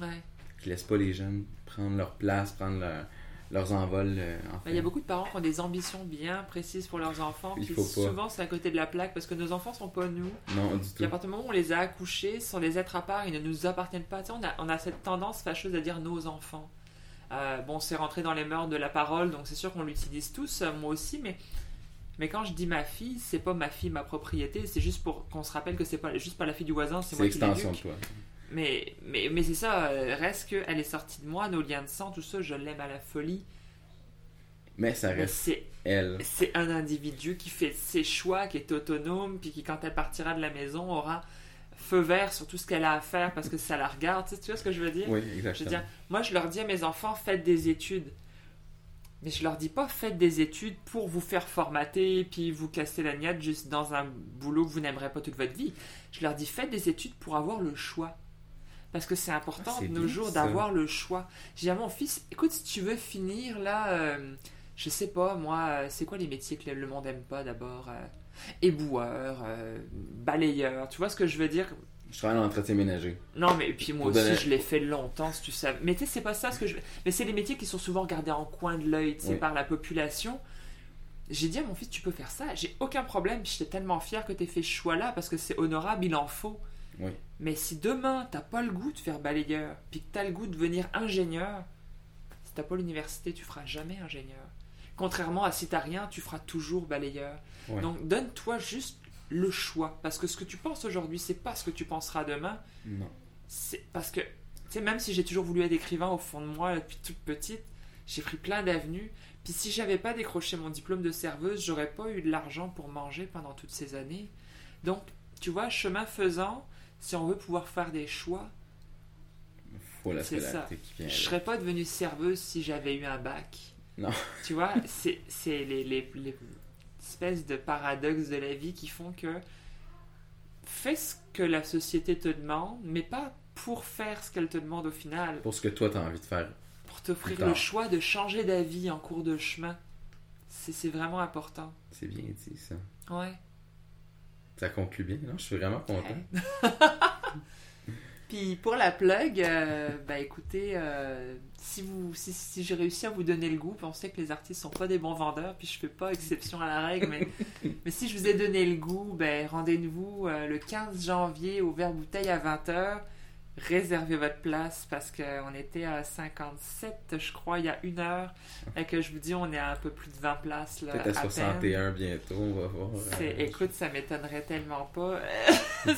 Ouais. qui laissent pas les jeunes prendre leur place, prendre leur- leurs envols. euh, en fait. Il y a beaucoup de parents qui ont des ambitions bien précises pour leurs enfants, Il faut pas. souvent c'est à côté de la plaque parce que nos enfants sont pas nous. Non, du tout. à partir du moment où on les a accouchés, ce sont des êtres à part, ils ne nous appartiennent pas. Tu sais, on, a, on a cette tendance fâcheuse à dire nos enfants. Euh, bon, c'est rentré dans les mœurs de la parole, donc c'est sûr qu'on l'utilise tous, euh, moi aussi, mais, mais quand je dis ma fille, c'est pas ma fille, ma propriété, c'est juste pour qu'on se rappelle que c'est pas juste pas la fille du voisin, c'est C'est moi qui l'extension de l'éduque. toi. Mais, mais, mais c'est ça, euh, reste qu'elle est sortie de moi, nos liens de sang, tout ça, je l'aime à la folie. Mais ça Mais reste c'est elle. c'est un individu qui fait ses choix, qui est autonome, puis qui, quand elle partira de la maison, aura feu vert sur tout ce qu'elle a à faire parce que ça la regarde. Tu, sais, tu vois ce que je veux dire? Oui, Je veux exactement. dire, moi, je leur dis à mes enfants, faites des études. Mais je leur dis pas, faites des études pour vous faire formater, puis vous casser la niette juste dans un boulot que vous n'aimerez pas toute votre vie. Je leur dis, faites des études pour avoir le choix. Parce que c'est important Ah, de nos jours d'avoir le choix. J'ai dit à mon fils, écoute, si tu veux finir là, euh, je sais pas, moi, euh, c'est quoi les métiers que le- monde aime pas d'abord euh, Éboueur, euh, balayeur, tu vois ce que je veux dire? Je travaille dans l'entretien ménager. non, mais puis moi Pour aussi, donner- je l'ai fait longtemps, si tu savais. Mais tu sais, c'est pas ça ce que je. Mais c'est les métiers qui sont souvent regardés en coin de l'œil, tu sais, Oui. par la population. J'ai dit à mon fils, tu peux faire ça, j'ai aucun problème, puis j'étais tellement fier que tu fait ce choix-là, parce que c'est honorable, il en faut. Oui. Mais si demain, t'as pas le goût de faire balayeur, puis que t'as le goût de devenir ingénieur, si t'as pas l'université, tu feras jamais ingénieur. Contrairement à si t'as rien, tu feras toujours balayeur. Ouais. Donc donne-toi juste le choix, parce que ce que tu penses aujourd'hui, c'est pas ce que tu penseras demain, Non. c'est parce que, tu sais, même si j'ai toujours voulu être écrivain au fond de moi depuis toute petite, j'ai pris plein d'avenues. Puis si j'avais pas décroché mon diplôme de serveuse, j'aurais pas eu de l'argent pour manger pendant toutes ces années. Donc, tu vois, chemin faisant, si on veut pouvoir faire des choix, la C'est vient. je serais pas devenue serveuse si j'avais eu un bac. Non. Tu vois, c'est c'est les, les, les espèces de paradoxes de la vie qui font que fais ce que la société te demande, mais pas pour faire ce qu'elle te demande au final. Pour ce que toi, t'as envie de faire. pour t'offrir le choix de changer d'avis en cours de chemin. C'est c'est vraiment important. C'est bien dit, ça. Ouais. Ça conclut bien, non? Je suis vraiment content. Puis pour la plug, euh, bah écoutez, euh, si, vous, si, si j'ai réussi à vous donner le goût, on sait que les artistes sont pas des bons vendeurs, puis je fais pas exception à la règle, mais, mais si je vous ai donné le goût, ben rendez-vous euh, le 15 janvier au Vert Bouteille à 20h. Réservez votre place parce qu'on était à 57, je crois, il y a une heure. Et que je vous dis, on est à un peu plus de 20 places. Là, Peut-être à à peine. 61 bientôt, on va voir. Euh, écoute, ça m'étonnerait tellement pas.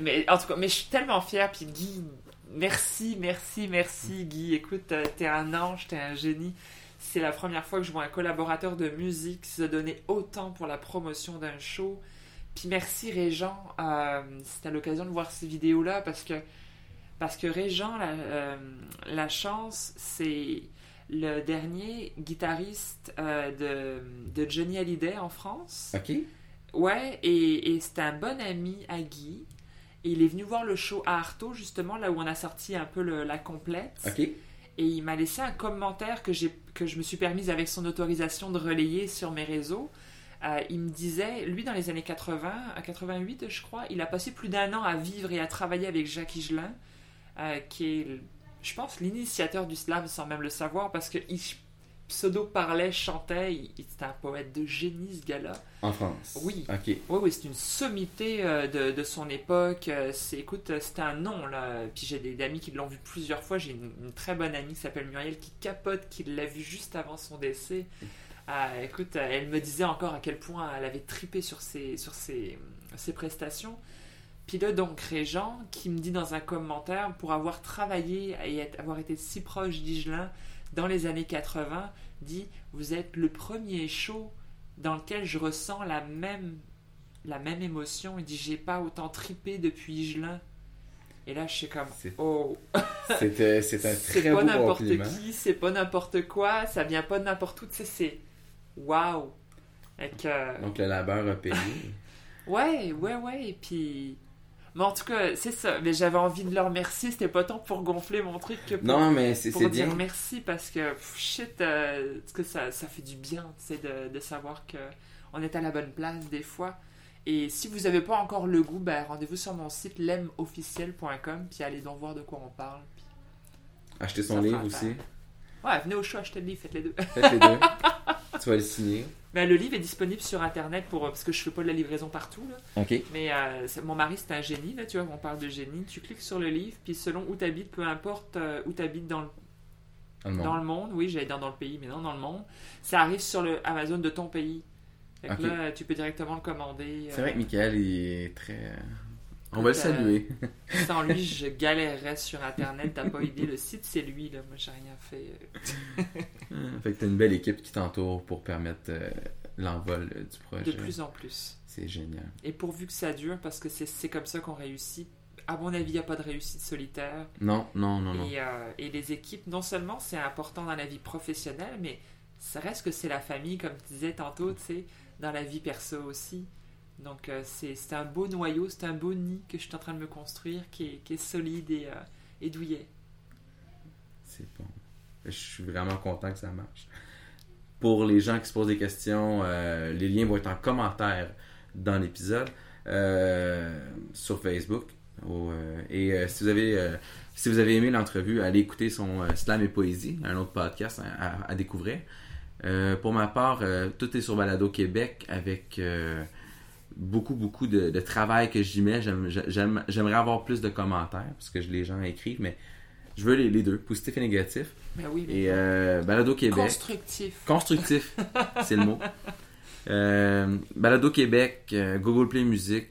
Mais en tout cas, mais je suis tellement fière. Puis Guy, merci, merci, merci, Guy. Écoute, euh, t'es un ange, t'es un génie. C'est la première fois que je vois un collaborateur de musique se donner autant pour la promotion d'un show. Puis merci Régent, euh, c'était l'occasion de voir ces vidéos-là parce que parce que Régent, la, euh, la chance, c'est le dernier guitariste euh, de, de Johnny Hallyday en France. Ok. Ouais, et, et c'était un bon ami à Guy. Et il est venu voir le show à Artaud, justement, là où on a sorti un peu le- la complète. Ok. Et il m'a laissé un commentaire que, que je me suis permise avec son autorisation de relayer sur mes réseaux. Euh, il me disait, lui dans les années 80, à 88 je crois, il a passé plus d'un an à vivre et à travailler avec Jacques Higelin, euh, qui est, je pense, l'initiateur du slam sans même le savoir, parce que il pseudo parlait, chantait, il, il- c'était un poète de génie ce gars-là. En France. Oui. Ok. Oui, oui, c'est une sommité euh, de, de son époque. Euh, C'est, écoute, c'était un nom, là. Puis j'ai des amis qui l'ont vu plusieurs fois. J'ai une, une très bonne amie qui s'appelle Muriel qui capote, qui l'a vu juste avant son décès. Euh, écoute, elle me disait encore à quel point elle avait tripé sur ses, sur ses, ses prestations. Puis là, donc, Régent, qui me dit dans un commentaire, pour avoir travaillé et être- avoir été si proche d'Igelin dans les années 80, dit Vous êtes le premier show dans lequel je ressens la même, la même émotion. Il dit J'ai pas autant tripé depuis Igelin. Et là, je suis comme Oh, C'était c'est un c'est très pas beau n'importe compliment. qui, c'est pas n'importe quoi, ça vient pas de n'importe où, tu sais, c'est waouh. Fait que, Donc le labeur a payé. Ouais, ouais, ouais. Et puis. Mais en tout cas, c'est ça. Mais j'avais envie de leur remercier. C'était pas tant pour gonfler mon truc que pour, non, mais c'est pour c'est dire bien. merci parce que pff, shit, euh, parce que ça, ça fait du bien, tu de, de savoir que on est à la bonne place des fois. Et si vous avez pas encore le goût, ben, rendez-vous sur mon site lemofficiel.com puis allez donc voir de quoi on parle. Puis... Acheter son livre aussi. Ouais, venez au show, achetez le livre, faites les deux. Faites les deux. tu vas le signer. Ben, le livre est disponible sur internet pour parce que je fais pas de la livraison partout. Là. Ok. Mais euh, mon mari, c'est un génie, là, tu vois, on parle de génie. Tu cliques sur le livre, puis selon où tu habites, peu importe euh, où tu habites dans le, Dans le monde. dans le monde, oui, j'allais dire dans le pays, mais non, dans le monde, ça arrive sur le Amazon de ton pays. Fait que Ok. là, tu peux directement le commander. C'est vrai que euh, Michael il est très. On va le Écoute, euh, saluer. Sans lui, je galérerais sur Internet, t'as pas idée. Le site, c'est lui, là. Moi, j'ai rien fait. euh, fait que t'as une belle équipe qui t'entoure pour permettre euh, l'envol euh, du projet. De plus en plus. C'est génial. Et pourvu que ça dure, parce que c'est comme ça qu'on réussit. À mon avis, il n'y a pas de réussite solitaire. Non, non, non, non. Et, et les équipes, non seulement c'est important dans la vie professionnelle, mais ça reste que c'est la famille, comme tu disais tantôt, tu sais, dans la vie perso aussi. Donc euh, c'est un beau noyau, c'est un beau nid que je suis en train de me construire, qui est, qui est solide et, euh, et douillet. C'est bon. Je suis vraiment content que ça marche. Pour les gens qui se posent des questions, euh, les liens vont être en commentaire dans l'épisode euh, sur Facebook. Et si vous avez si vous avez aimé l'entrevue, allez écouter son Slam et Poésie, un autre podcast à, à- découvrir. Pour ma part, tout est sur Balado Québec avec beaucoup, beaucoup de, de travail que j'y mets. J'aime- j'aime- J'aimerais avoir plus de commentaires parce que les gens écrivent, mais je veux les, les deux, positif et négatif. Oui, mais Et euh, Balado Québec. constructif. Constructif, c'est le mot. Euh, Balado Québec, euh, Google Play Music,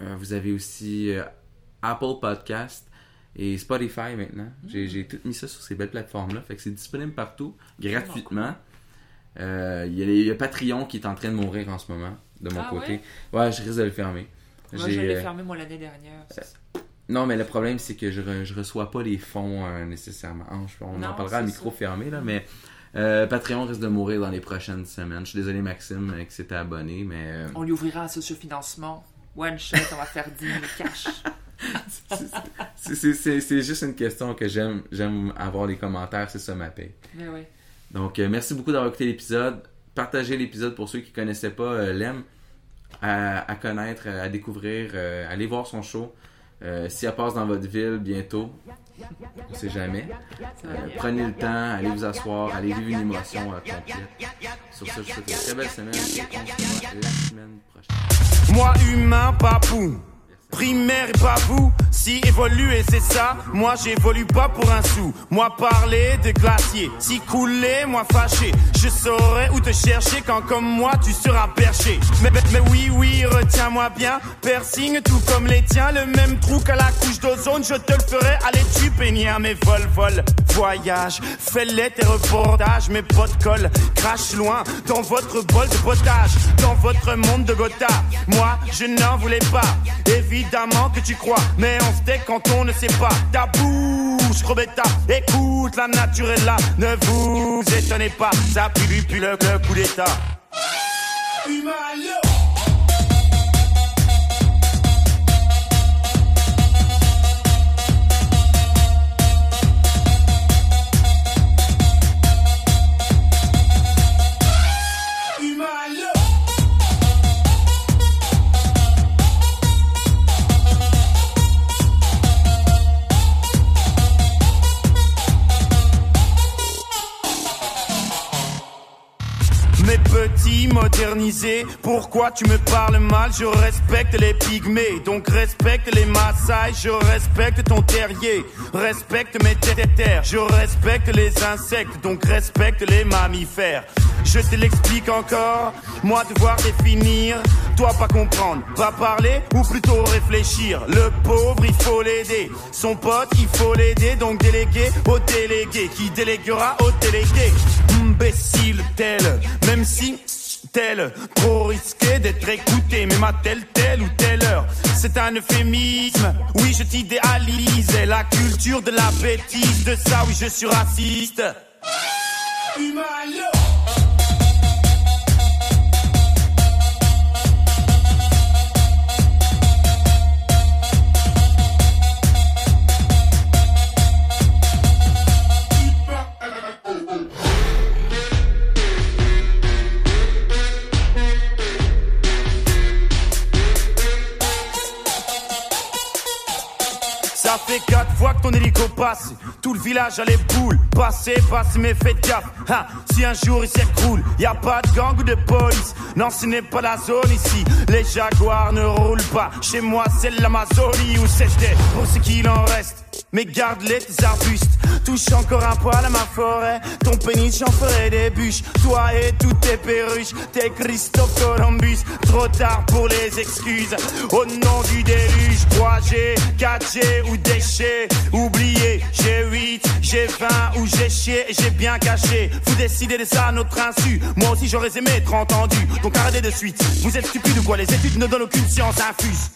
euh, vous avez aussi euh, Apple Podcast et Spotify maintenant. J'ai Mm. j'ai tout mis ça sur ces belles plateformes-là. Fait que c'est disponible partout, gratuitement. Il y a Patreon qui est en train de mourir en ce moment, de mon Ah côté. Ouais, je risque de le fermer. Moi, J'ai, je l'ai euh, fermé, moi, l'année dernière. ça. non, mais le problème, c'est que je, re- je reçois pas les fonds euh, nécessairement. Ah, on Non, en parlera à micro ça. fermé, là, mais euh, Patreon risque de mourir dans les prochaines semaines. Je suis désolé, Maxime, euh, que c'était abonné, mais euh, On lui ouvrira un sociofinancement. One shot, on va faire 10 000 cash. C'est- c'est- C'est c'est juste une question que j'aime j'aime avoir les commentaires, c'est ça ma paix. Mais. Donc, euh, merci beaucoup d'avoir écouté l'épisode. Partagez l'épisode pour ceux qui connaissaient pas euh, Lem à, connaître, à découvrir. euh, allez voir son show. Euh, si elle passe dans votre ville bientôt, on sait jamais. Euh, prenez le temps, allez vous asseoir, allez vivre une émotion euh, complète. Sur ça, je vous souhaite une très belle semaine. et on se voit la semaine prochaine. Moi humain, papou. Primaire et vous, si évoluer c'est ça, moi j'évolue pas pour un sou. Moi parler de glacier, si couler, moi fâché. Je saurais où te chercher quand comme moi tu seras perché. Mais, mais, oui, oui, retiens-moi bien. Piercing tout comme les tiens, le même trou qu'à la couche d'ozone, je te le ferai. Allez, tu peignir mes vol, vol, voyage. Fais-les tes reportages, mes potes collent, crache loin dans votre bol de potage, dans votre monde de Gotha. Moi, je n'en voulais pas. Évidemment que tu crois, mais on se tait quand on ne sait pas. Ta bouche, trop bêta. Écoute, la nature est là. Ne vous étonnez pas, ça pue, pue le, le coup d'état. Pourquoi tu me parles mal? Je respecte les pygmées, donc respecte les Maasai, je respecte ton terrier, respecte mes terres, je respecte les insectes, donc respecte les mammifères. Je te l'explique encore, moi devoir définir, toi pas comprendre, pas parler ou plutôt réfléchir. Le pauvre il faut l'aider, son pote il faut l'aider, donc déléguer au délégué. Qui déléguera au délégué? Imbécile tel, même si trop risqué d'être écouté, même à telle, telle ou telle heure. C'est un euphémisme, oui je t'idéalise, la culture de la bêtise, de ça oui je suis raciste. Village a les boules. Passez, passez, mais faites gaffe. Hein, si un jour il s'écroule, y a pas de gang ou de police. Non, ce n'est pas la zone ici. Les jaguars ne roulent pas. Chez moi, c'est l'Amazonie où c'était pour ce qu'il en reste. Mais garde-les tes arbustes. Touche encore un poil à ma forêt. Ton pénis, j'en ferai des bûches. Toi et toutes tes perruches. T'es Christophe Columbus. Trop tard pour les excuses. Au nom du déluge. 3G, 4G ou déchets. Oubliez, j'ai 8, j'ai 20 ou j'ai chié et j'ai bien caché. Vous décidez de ça à notre insu. Moi aussi j'aurais aimé être entendu. Donc arrêtez de suite. Vous êtes stupides ou quoi? Les études ne donnent aucune science infuse.